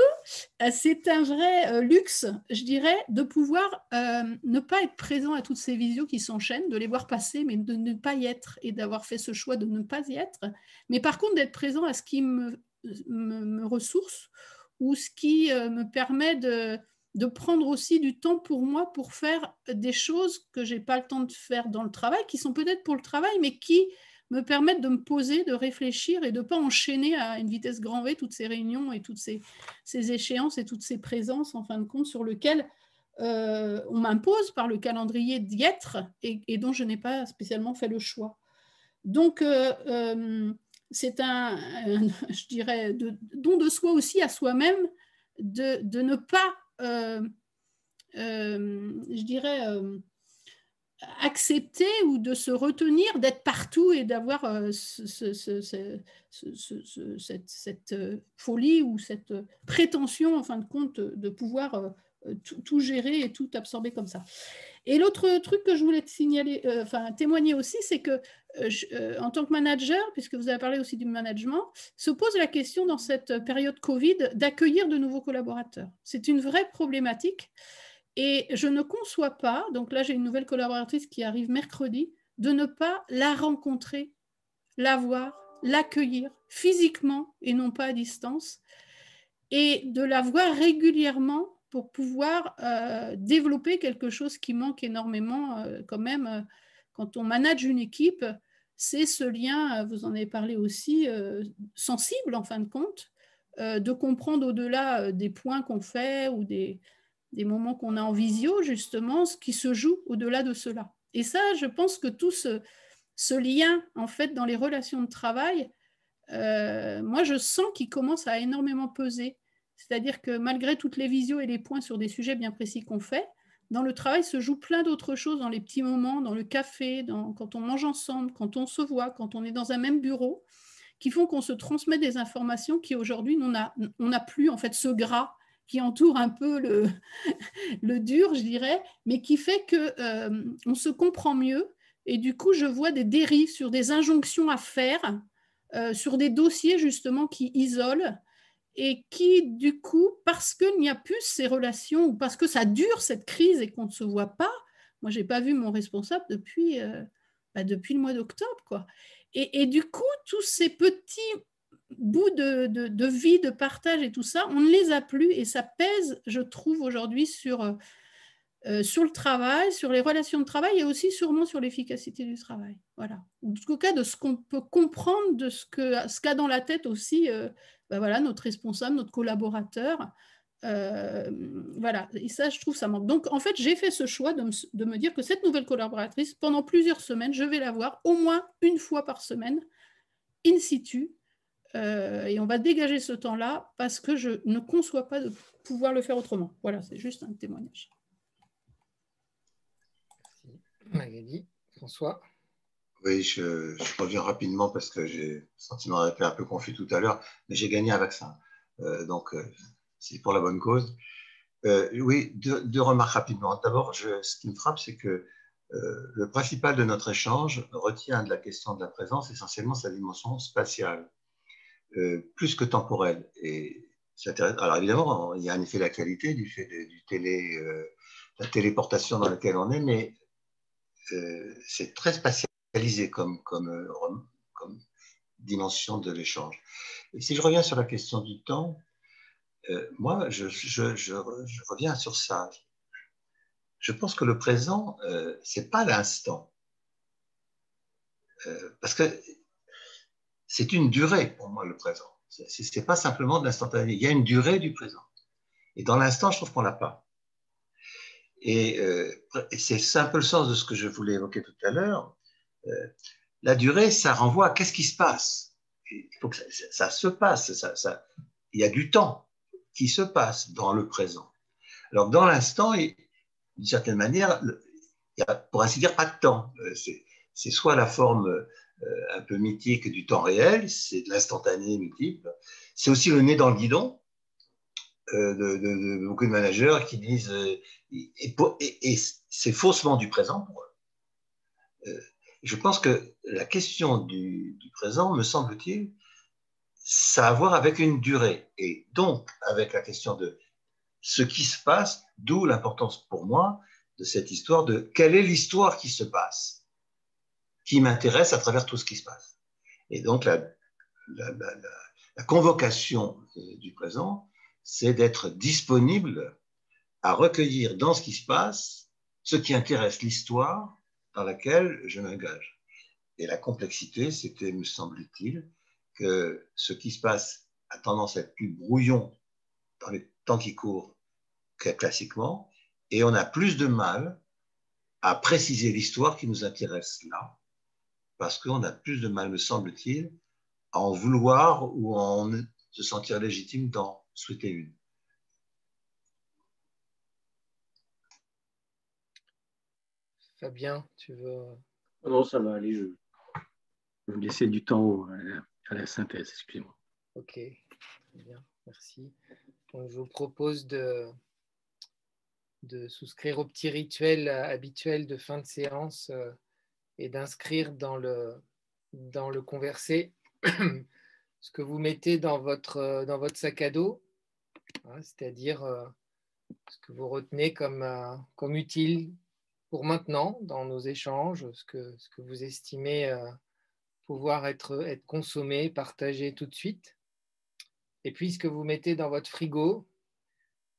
euh, c'est un vrai euh, luxe, je dirais, de pouvoir ne pas être présent à toutes ces visios qui s'enchaînent, de les voir passer, mais de ne pas y être et d'avoir fait ce choix de ne pas y être. Mais par contre, d'être présent à ce qui me, ressource ou ce qui me permet de, de prendre aussi du temps pour moi pour faire des choses que j'ai pas le temps de faire dans le travail, qui sont peut-être pour le travail, mais qui me permettent de me poser, de réfléchir et de ne pas enchaîner à une vitesse grand V toutes ces réunions et toutes ces, ces échéances et toutes ces présences, en fin de compte, sur lesquelles euh, on m'impose par le calendrier d'y être et, dont je n'ai pas spécialement fait le choix. Donc, euh, euh, c'est un, (laughs) je dirais, don de soi aussi à soi-même de, ne pas, je dirais, accepter ou de se retenir d'être partout et d'avoir euh, ce, ce, ce, cette, folie ou cette prétention, en fin de compte, de pouvoir euh, tout, gérer et tout absorber comme ça. Et l'autre truc que je voulais signaler, euh, enfin témoigner aussi, c'est que euh, en tant que manager, puisque vous avez parlé aussi du management, se pose la question dans cette période Covid d'accueillir de nouveaux collaborateurs. C'est une vraie problématique. Et je ne conçois pas, donc là j'ai une nouvelle collaboratrice qui arrive mercredi, de ne pas la rencontrer, la voir, l'accueillir physiquement et non pas à distance, et de la voir régulièrement pour pouvoir euh, développer quelque chose qui manque énormément euh, quand même euh, quand on manage une équipe, c'est ce lien, vous en avez parlé aussi, sensible en fin de compte, de comprendre au-delà des points qu'on fait ou des, des moments qu'on a en visio, justement, ce qui se joue au-delà de cela. Et ça, je pense que tout ce, lien, en fait, dans les relations de travail, euh, moi, je sens qu'il commence à énormément peser. C'est-à-dire que malgré toutes les visios et les points sur des sujets bien précis qu'on fait, dans le travail se joue plein d'autres choses, dans les petits moments, dans le café, quand on mange ensemble, quand on se voit, quand on est dans un même bureau, qui font qu'on se transmet des informations qui aujourd'hui, on n'a on plus en fait ce gras qui entoure un peu le, (laughs) le dur, je dirais, mais qui fait que euh, on se comprend mieux. Et du coup, je vois des dérives sur des injonctions à faire, euh, sur des dossiers justement qui isolent et qui, du coup, parce qu'il n'y a plus ces relations ou parce que ça dure cette crise et qu'on ne se voit pas, moi, je n'ai pas vu mon responsable depuis, euh, bah, depuis le mois d'octobre, quoi. Et, du coup, tous ces petits bouts de, vie, de partage et tout ça, on ne les a plus et ça pèse, je trouve, aujourd'hui sur, euh, sur le travail, sur les relations de travail et aussi sûrement sur l'efficacité du travail. Voilà. En tout cas, de ce qu'on peut comprendre, de ce qu'a ce qu'a dans la tête aussi euh, ben voilà, notre responsable, notre collaborateur. Euh, voilà, et ça, je trouve ça manque. Donc, en fait, j'ai fait ce choix de me, dire que cette nouvelle collaboratrice, pendant plusieurs semaines, je vais la voir au moins une fois par semaine, in situ, euh, et on va dégager ce temps-là parce que je ne conçois pas de pouvoir le faire autrement. Voilà, c'est juste un témoignage. Merci. Magali, François oui, je, je, reviens rapidement parce que j'ai le sentiment d'être un peu confus tout à l'heure, mais j'ai gagné un vaccin. Euh, donc, euh, c'est pour la bonne cause. Euh, oui, deux, remarques rapidement. D'abord, ce qui me frappe, c'est que euh, le principal de notre échange retient de la question de la présence essentiellement sa dimension spatiale, plus que temporelle. Et alors évidemment, il y a un effet d'actualité du fait de du télé, la téléportation dans laquelle on est, mais c'est très spatialisé comme, dimension de l'échange. Si je reviens sur la question du temps, euh, moi, je, reviens sur ça. Je pense que le présent, euh, ce n'est pas l'instant. Euh, parce que c'est une durée pour moi, le présent. Ce n'est pas simplement de l'instantané. Il y a une durée du présent. Et dans l'instant, je trouve qu'on ne l'a pas. Et, c'est un peu le sens de ce que je voulais évoquer tout à l'heure. la durée, ça renvoie à qu'est-ce qui se passe. Il faut que ça, se passe. Il y a du temps qui se passe dans le présent. Alors, dans l'instant, d'une certaine manière, il n'y a, pour ainsi dire, pas de temps. Euh, c'est soit la forme euh, un peu mythique du temps réel, c'est de l'instantané multiple. C'est aussi le nez dans le guidon euh, de, beaucoup de managers qui disent, et, c'est faussement du présent pour eux. je pense que la question du présent, me semble-t-il, ça a à voir avec une durée et donc avec la question de ce qui se passe, d'où l'importance pour moi de cette histoire de quelle est l'histoire qui se passe, qui m'intéresse à travers tout ce qui se passe. Et donc la, convocation euh, du présent, c'est d'être disponible à recueillir dans ce qui se passe ce qui intéresse l'histoire dans laquelle je m'engage. Et la complexité, c'était, me semble-t-il, que ce qui se passe a tendance à être plus brouillon dans les temps qui courent que classiquement, et on a plus de mal à préciser l'histoire qui nous intéresse là, parce qu'on a plus de mal, me semble-t-il, à en vouloir ou à en se sentir légitime d'en souhaiter une. Fabien, tu veux... Non, ça va aller. Je vais vous laisser du temps à la synthèse, excusez-moi. Ok, bien, merci. je vous propose de, de souscrire au petit rituel habituel de fin de séance euh, et d'inscrire dans le, dans le conversé (clears throat) ce que vous mettez dans votre, dans votre sac à dos, hein, c'est-à-dire euh, ce que vous retenez comme, euh, comme utile pour maintenant dans nos échanges, ce que, ce que vous estimez pouvoir être, être consommé, partagé tout de suite. Et puis ce que vous mettez dans votre frigo,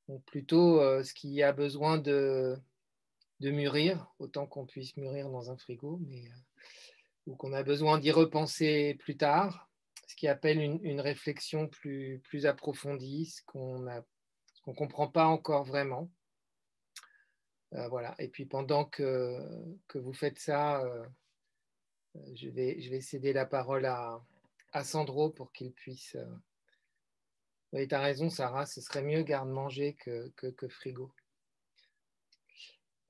ou plutôt euh, ce qui a besoin de, de mûrir, autant qu'on puisse mûrir dans un frigo, mais, euh, ou qu'on a besoin d'y repenser plus tard, ce qui appelle une, réflexion plus, plus approfondie, ce qu'on ne comprend pas encore vraiment. Euh, voilà. Et puis pendant que, que vous faites ça, euh, je vais, je vais céder la parole à, à Sandro pour qu'il puisse. Oui, tu as raison, Sarah, ce serait mieux garde-manger que, que, frigo.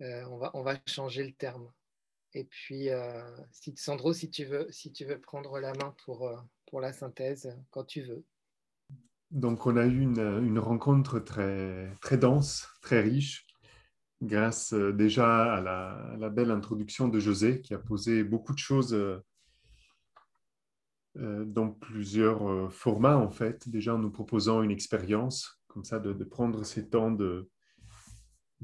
Euh, on, va, on va changer le terme. Et puis, si, Sandro, si tu, veux, si tu veux prendre la main pour, pour la synthèse, quand tu veux. Donc, on a eu une, une rencontre très, très dense, très riche grâce euh, déjà à la, belle introduction de José qui a posé beaucoup de choses euh, euh, dans plusieurs formats en fait, déjà en nous proposant une expérience comme ça de, prendre ces temps de,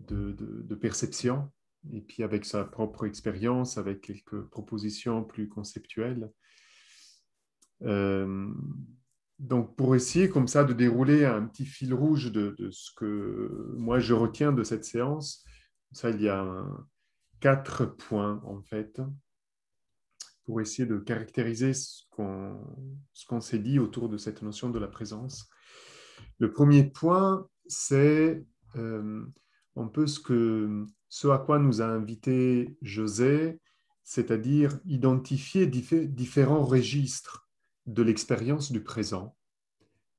de, perception et puis avec sa propre expérience, avec quelques propositions plus conceptuelles. donc, pour essayer comme ça de dérouler un petit fil rouge de, de, ce que moi je retiens de cette séance, ça, il y a quatre points en fait pour essayer de caractériser ce qu'on s'est dit autour de cette notion de la présence. Le premier point, c'est euh, un peu ce, que, ce à quoi nous a invité José, c'est-à-dire identifier différents registres de l'expérience du présent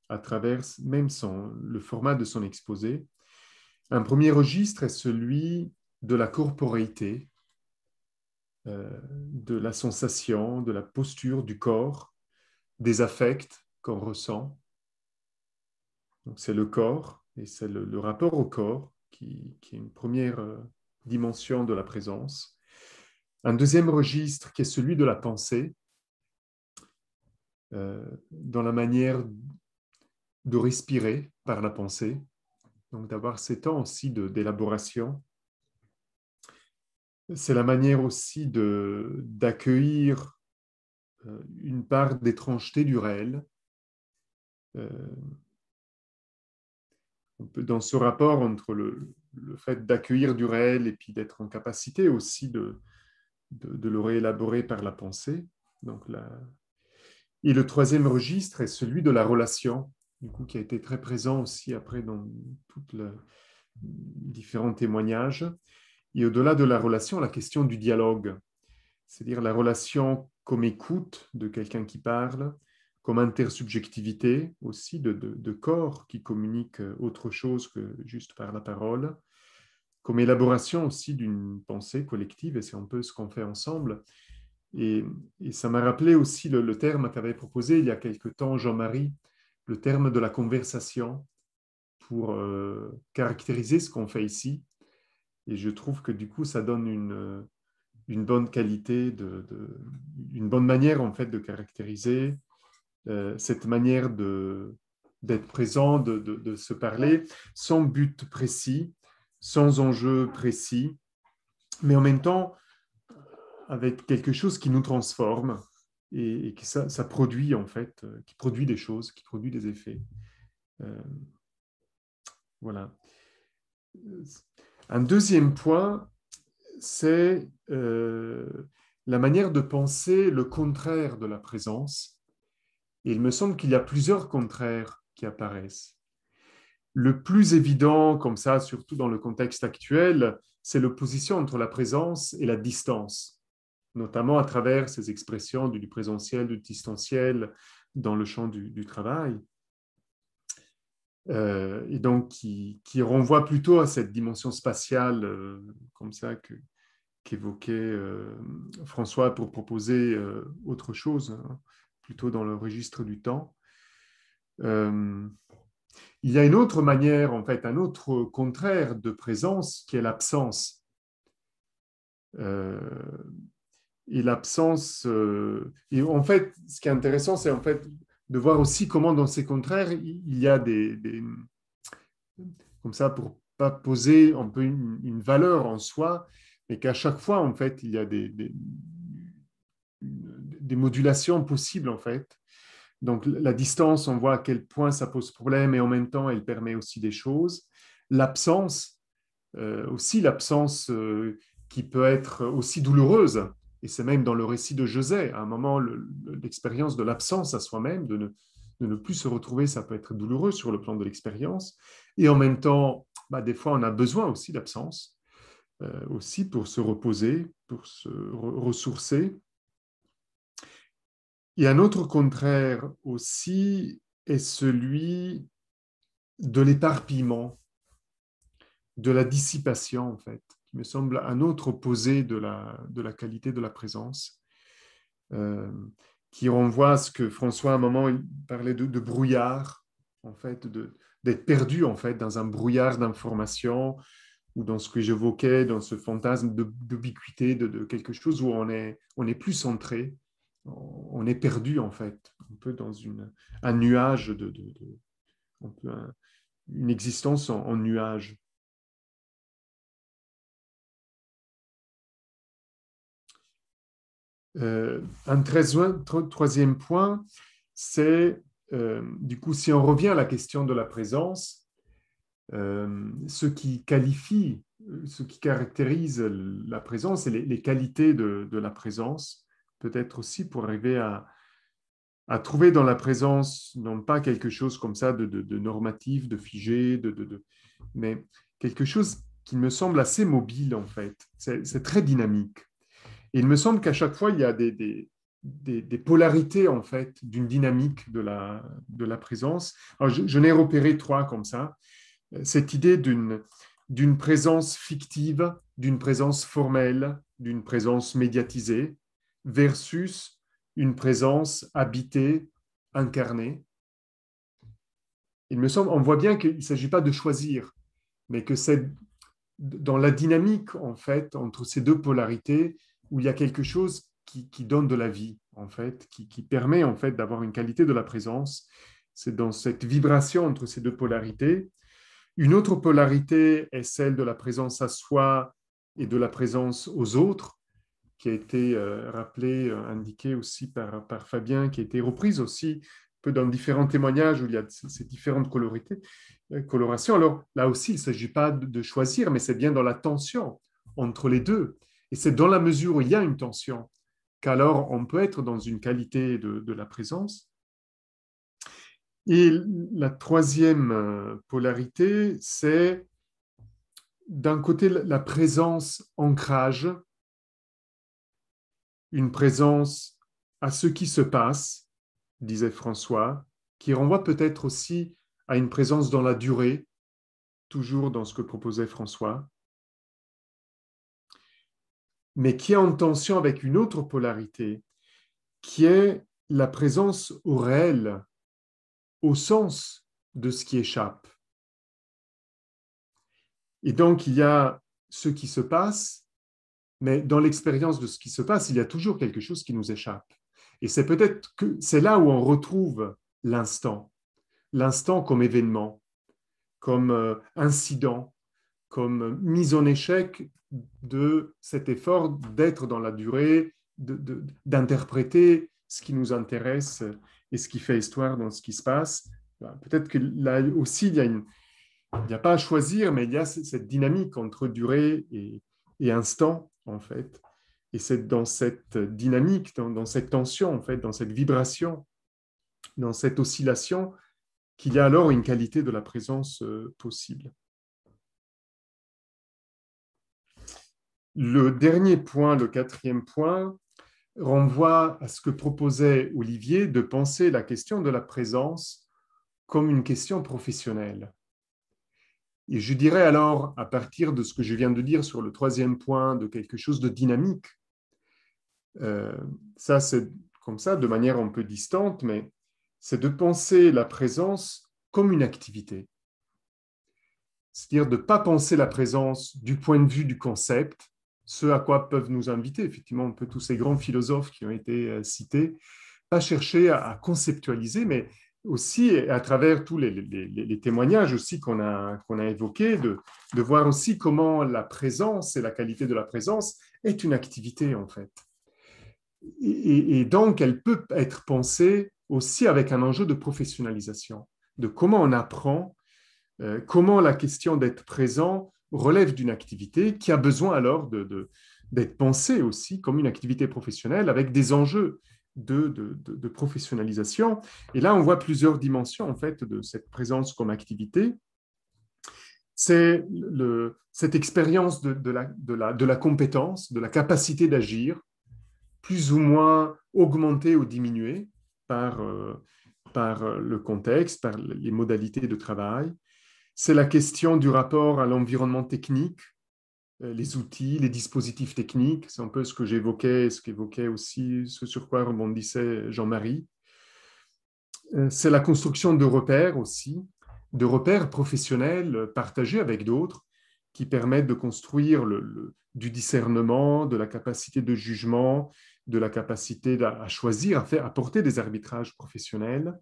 à travers même son, le format de son exposé. Un premier registre est celui de la corporéité, euh, de la sensation, de la posture du corps, des affects qu'on ressent. C'est le corps Et c'est le, rapport au corps qui, est une première euh, dimension de la présence. Un deuxième registre qui est celui de la pensée, euh, dans la manière de respirer par la pensée, donc d'avoir ces temps aussi d'élaboration. C'est la manière aussi d'accueillir euh, une part d'étrangeté du réel. Dans ce rapport entre le, fait d'accueillir du réel et puis d'être en capacité aussi de, de, le réélaborer par la pensée. Donc Et le troisième registre est celui de la relation, du coup, qui a été très présent aussi après dans tous les différents témoignages. Et au-delà de la relation, la question du dialogue, c'est-à-dire la relation comme écoute de quelqu'un qui parle, comme intersubjectivité aussi de, corps qui communique autre chose que juste par la parole, comme élaboration aussi d'une pensée collective, et c'est un peu ce qu'on fait ensemble. Et, ça m'a rappelé aussi le, terme qu'avait proposé il y a quelque temps Jean-Marie, le terme de la conversation pour euh, caractériser ce qu'on fait ici. Et je trouve que du coup, ça donne une, bonne qualité, une bonne manière en fait de caractériser euh, cette manière d'être présent, de, de, se parler, sans but précis, sans enjeu précis, mais en même temps avec quelque chose qui nous transforme et, qui ça, produit en fait, euh, qui produit des choses, qui produit des effets. Euh, voilà. Un deuxième point, c'est la manière de penser le contraire de la présence. Et il me semble qu'il y a plusieurs contraires qui apparaissent. Le plus évident, comme ça, surtout dans le contexte actuel, c'est l'opposition entre la présence et la distance, notamment à travers ces expressions du présentiel, du distanciel dans le champ du, travail. Euh, et donc qui, qui, renvoie plutôt à cette dimension spatiale, euh, comme ça, qu'évoquait euh, François pour proposer autre chose, hein, plutôt dans le registre du temps. Il y a une autre manière, en fait, un autre contraire de présence qui est l'absence. Euh, et l'absence, euh, et en fait, ce qui est intéressant, c'est en fait de voir aussi comment dans ces contraires, il y a des, comme ça, pour pas poser un peu une, valeur en soi, mais qu'à chaque fois, en fait, il y a des, des modulations possibles, en fait, donc la distance, on voit à quel point ça pose problème et en même temps, elle permet aussi des choses. L'absence, euh, aussi l'absence euh, qui peut être aussi douloureuse. Et c'est même dans le récit de José, à un moment, l'expérience de l'absence à soi-même, de ne, plus se retrouver, ça peut être douloureux sur le plan de l'expérience. Et en même temps, bah, des fois, on a besoin aussi d'absence, euh, aussi pour se reposer, pour se ressourcer. Et un autre contraire aussi est celui de l'éparpillement, de la dissipation, en fait, qui me semble un autre opposé de la, de la qualité de la présence, euh, qui renvoie à ce que François, à un moment, il parlait de, brouillard, en fait, d'être perdu, en fait, dans un brouillard d'informations, ou dans ce que j'évoquais, dans ce fantasme d'ubiquité de, de, quelque chose où on est, on est plus centré, on est perdu en fait, un peu dans un nuage de, une existence en, nuage. Euh, un troisième point, c'est euh, du coup, si on revient à la question de la présence, euh, ce qui qualifie, ce qui caractérise la présence et les, qualités de, la présence, peut-être aussi pour arriver à, trouver dans la présence, non pas quelque chose comme ça de, normatif, de figé, de, mais quelque chose qui me semble assez mobile en fait. C'est très dynamique. Et il me semble qu'à chaque fois, il y a des, polarités en fait d'une dynamique de la, de la présence. Alors, je, je n'ai repéré trois comme ça. Cette idée d'une présence fictive, d'une présence formelle, d'une présence médiatisée, versus une présence habitée, incarnée. il me semble, on voit bien qu'il ne s'agit pas de choisir, mais que c'est dans la dynamique, en fait, entre ces deux polarités, où il y a quelque chose qui, donne de la vie, en fait, qui, qui permet, en fait, d'avoir une qualité de la présence. C'est dans cette vibration entre ces deux polarités. Une autre polarité est celle de la présence à soi et de la présence aux autres, qui a été euh, rappelée, euh, indiquée aussi par, Fabien, qui a été reprise aussi peu dans différents témoignages où il y a ces différentes euh, colorations. Alors là aussi, il ne s'agit pas de choisir, mais c'est bien dans la tension entre les deux. Et c'est dans la mesure où il y a une tension qu'alors on peut être dans une qualité de, la présence. Et la troisième euh, polarité, c'est d'un côté la présence ancrage, une présence à ce qui se passe, disait François, qui renvoie peut-être aussi à une présence dans la durée, toujours dans ce que proposait François, mais qui est en tension avec une autre polarité, qui est la présence au réel, au sens de ce qui échappe. Et donc, il y a ce qui se passe, mais dans l'expérience de ce qui se passe, il y a toujours quelque chose qui nous échappe. Et c'est peut-être que c'est là où on retrouve l'instant, l'instant comme événement, comme euh, incident, comme mise en échec de cet effort d'être dans la durée, d'interpréter ce qui nous intéresse et ce qui fait histoire dans ce qui se passe. Peut-être que là aussi, il y a n'y a pas à choisir, mais il y a cette dynamique entre durée et instant, Et c'est dans cette dynamique, dans, cette tension, en fait, dans cette vibration, dans cette oscillation, qu'il y a alors une qualité de la présence euh, possible. Le dernier point, le quatrième point, renvoie à ce que proposait Olivier de penser la question de la présence comme une question professionnelle. Et je dirais alors, à partir de ce que je viens de dire sur le troisième point, de quelque chose de dynamique, euh, ça, c'est comme ça, de manière un peu distante, mais c'est de penser la présence comme une activité. C'est-à-dire de ne pas penser la présence du point de vue du concept, ce à quoi peuvent nous inviter, effectivement, un peu tous ces grands philosophes qui ont été euh, cités, pas chercher à, conceptualiser, mais aussi à travers tous les, témoignages aussi qu'on a, qu'on a évoqués, de, de voir aussi comment la présence et la qualité de la présence est une activité en fait. Et, donc, elle peut être pensée aussi avec un enjeu de professionnalisation, de comment on apprend, euh, comment la question d'être présent relève d'une activité qui a besoin alors d'être pensée aussi comme une activité professionnelle avec des enjeux de, professionnalisation. Et là, on voit plusieurs dimensions en fait de cette présence comme activité. C'est cette expérience de, la, compétence, de la capacité d'agir, plus ou moins augmenté ou diminué par, euh, euh, le contexte, par les modalités de travail. C'est la question du rapport à l'environnement technique, les outils, les dispositifs techniques. C'est un peu ce que j'évoquais, ce qu'évoquait aussi, ce sur quoi rebondissait Jean-Marie. C'est la construction de repères aussi, de repères professionnels partagés avec d'autres qui permettent de construire le, du discernement, de la capacité de jugement, de la capacité à choisir, à, faire, à porter des arbitrages professionnels.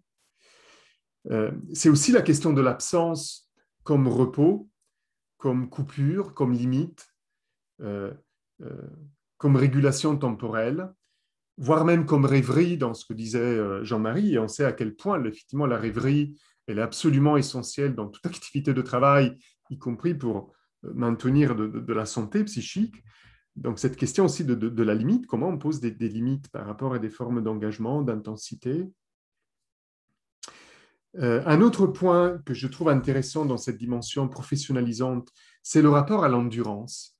Euh, c'est aussi la question de l'absence comme repos, comme coupure, comme limite, euh, euh, comme régulation temporelle, voire même comme rêverie dans ce que disait Jean-Marie. Et on sait à quel point, effectivement, la rêverie, elle est absolument essentielle dans toute (laughs) activité de travail, y compris pour maintenir de la santé psychique. Donc cette question aussi de, la limite, comment on pose des, limites par rapport à des formes d'engagement, d'intensité? Euh, un autre point que je trouve intéressant dans cette dimension professionnalisante, c'est le rapport à l'endurance.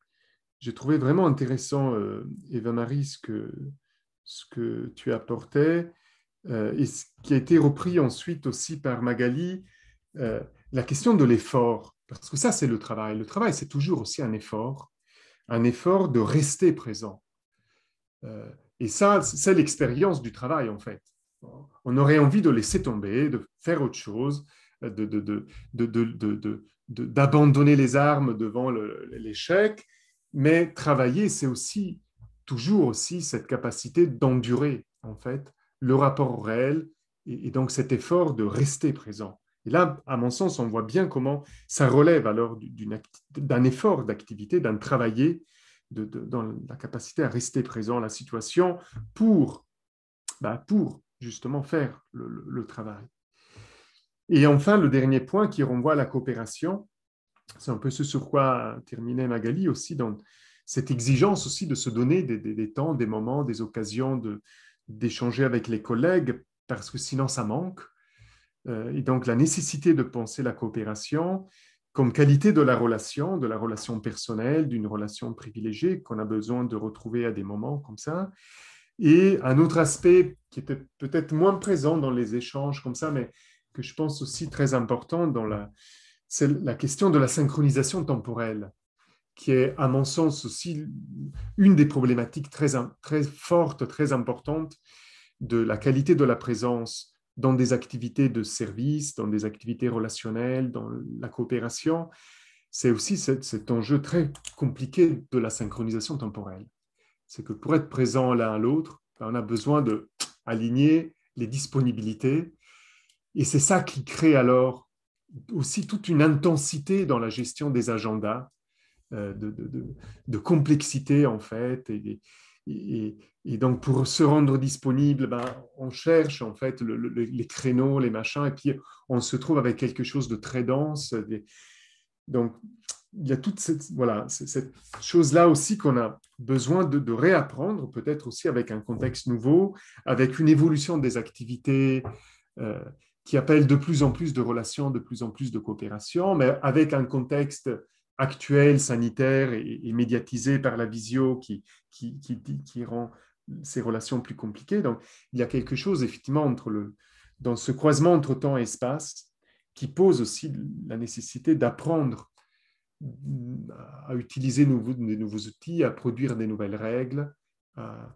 J'ai trouvé vraiment intéressant, euh, Eva-Marie, ce que, ce que tu apportais, euh, et ce qui a été repris ensuite aussi par Magali, la question de l'effort, parce que ça, c'est le travail. Le travail, c'est toujours aussi un effort un effort de rester présent. Et ça, c'est l'expérience du travail, en fait. On aurait envie de laisser tomber, de faire autre chose, d'abandonner les armes devant l'échec, mais travailler, c'est aussi toujours aussi cette capacité d'endurer en fait le rapport au réel et, donc cet effort de rester présent. Et là, à mon sens, on voit bien comment ça relève alors d'un effort d'activité, d'un travailler de, dans la capacité à rester présent à la situation pour, bah, pour justement faire le, travail. Et enfin, le dernier point qui renvoie à la coopération, c'est un peu ce sur quoi terminait Magali aussi, dans cette exigence aussi de se donner des, temps, des moments, des occasions d'échanger avec les collègues, parce que sinon ça manque. Euh, et donc la nécessité de penser la coopération comme qualité de la relation, de la relation personnelle, d'une relation privilégiée qu'on a besoin de retrouver à des moments comme ça. Et un autre aspect qui était peut-être moins présent dans les échanges comme ça, mais que je pense aussi très important dans la, c'est la question de la synchronisation temporelle, qui est à mon sens aussi une des problématiques très, très fortes, très importantes de la qualité de la présence dans des activités de service, dans des activités relationnelles, dans la coopération. C'est aussi cet enjeu très compliqué de la synchronisation temporelle c'est que pour être présent l'un à l'autre, ben, on a besoin de aligner les disponibilités. Et c'est ça qui crée alors aussi toute une intensité dans la gestion des agendas, euh, de, complexité en fait. Et, donc pour se rendre disponible, ben, on cherche en fait les créneaux, les machins, et puis on se trouve avec quelque chose de très dense. Donc il y a toute cette, voilà, cette chose-là aussi qu'on a besoin de, réapprendre, peut-être aussi avec un contexte nouveau, avec une évolution des activités euh, qui appellent de plus en plus de relations, de plus en plus de coopération, mais avec un contexte actuel, sanitaire et, médiatisé par la visio qui, qui, qui, qui, rend ces relations plus compliquées. Donc, il y a quelque chose, effectivement, entre le, dans ce croisement entre temps et espace qui pose aussi la nécessité d'apprendre à utiliser nouveaux, de nouveaux outils, à produire des nouvelles règles, à,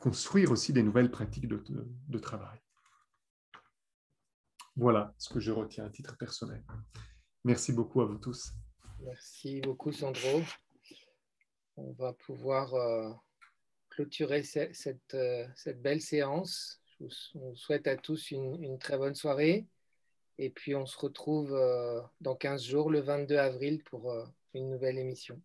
construire aussi des nouvelles pratiques de, travail. Voilà ce que je retiens à titre personnel. Merci beaucoup à vous tous. Merci beaucoup, Sandro. On va pouvoir euh, clôturer cette, euh, cette, belle séance. Je vous, souhaite à tous une très bonne soirée. Et puis, on se retrouve euh, dans 15 jours, le 22 avril, pour euh, une nouvelle émission.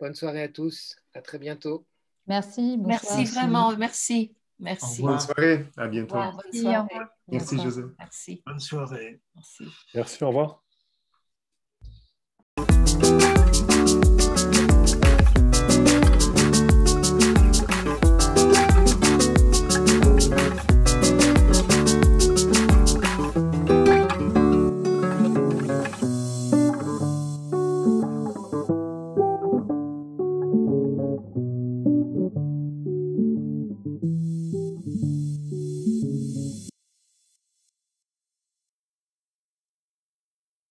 Bonne soirée à tous. À très bientôt. Merci. Merci vraiment. Merci. Merci. Bonne soirée. À bientôt. bonne soirée. Merci, José. Merci. Bonne soirée. Merci. Merci. Au revoir.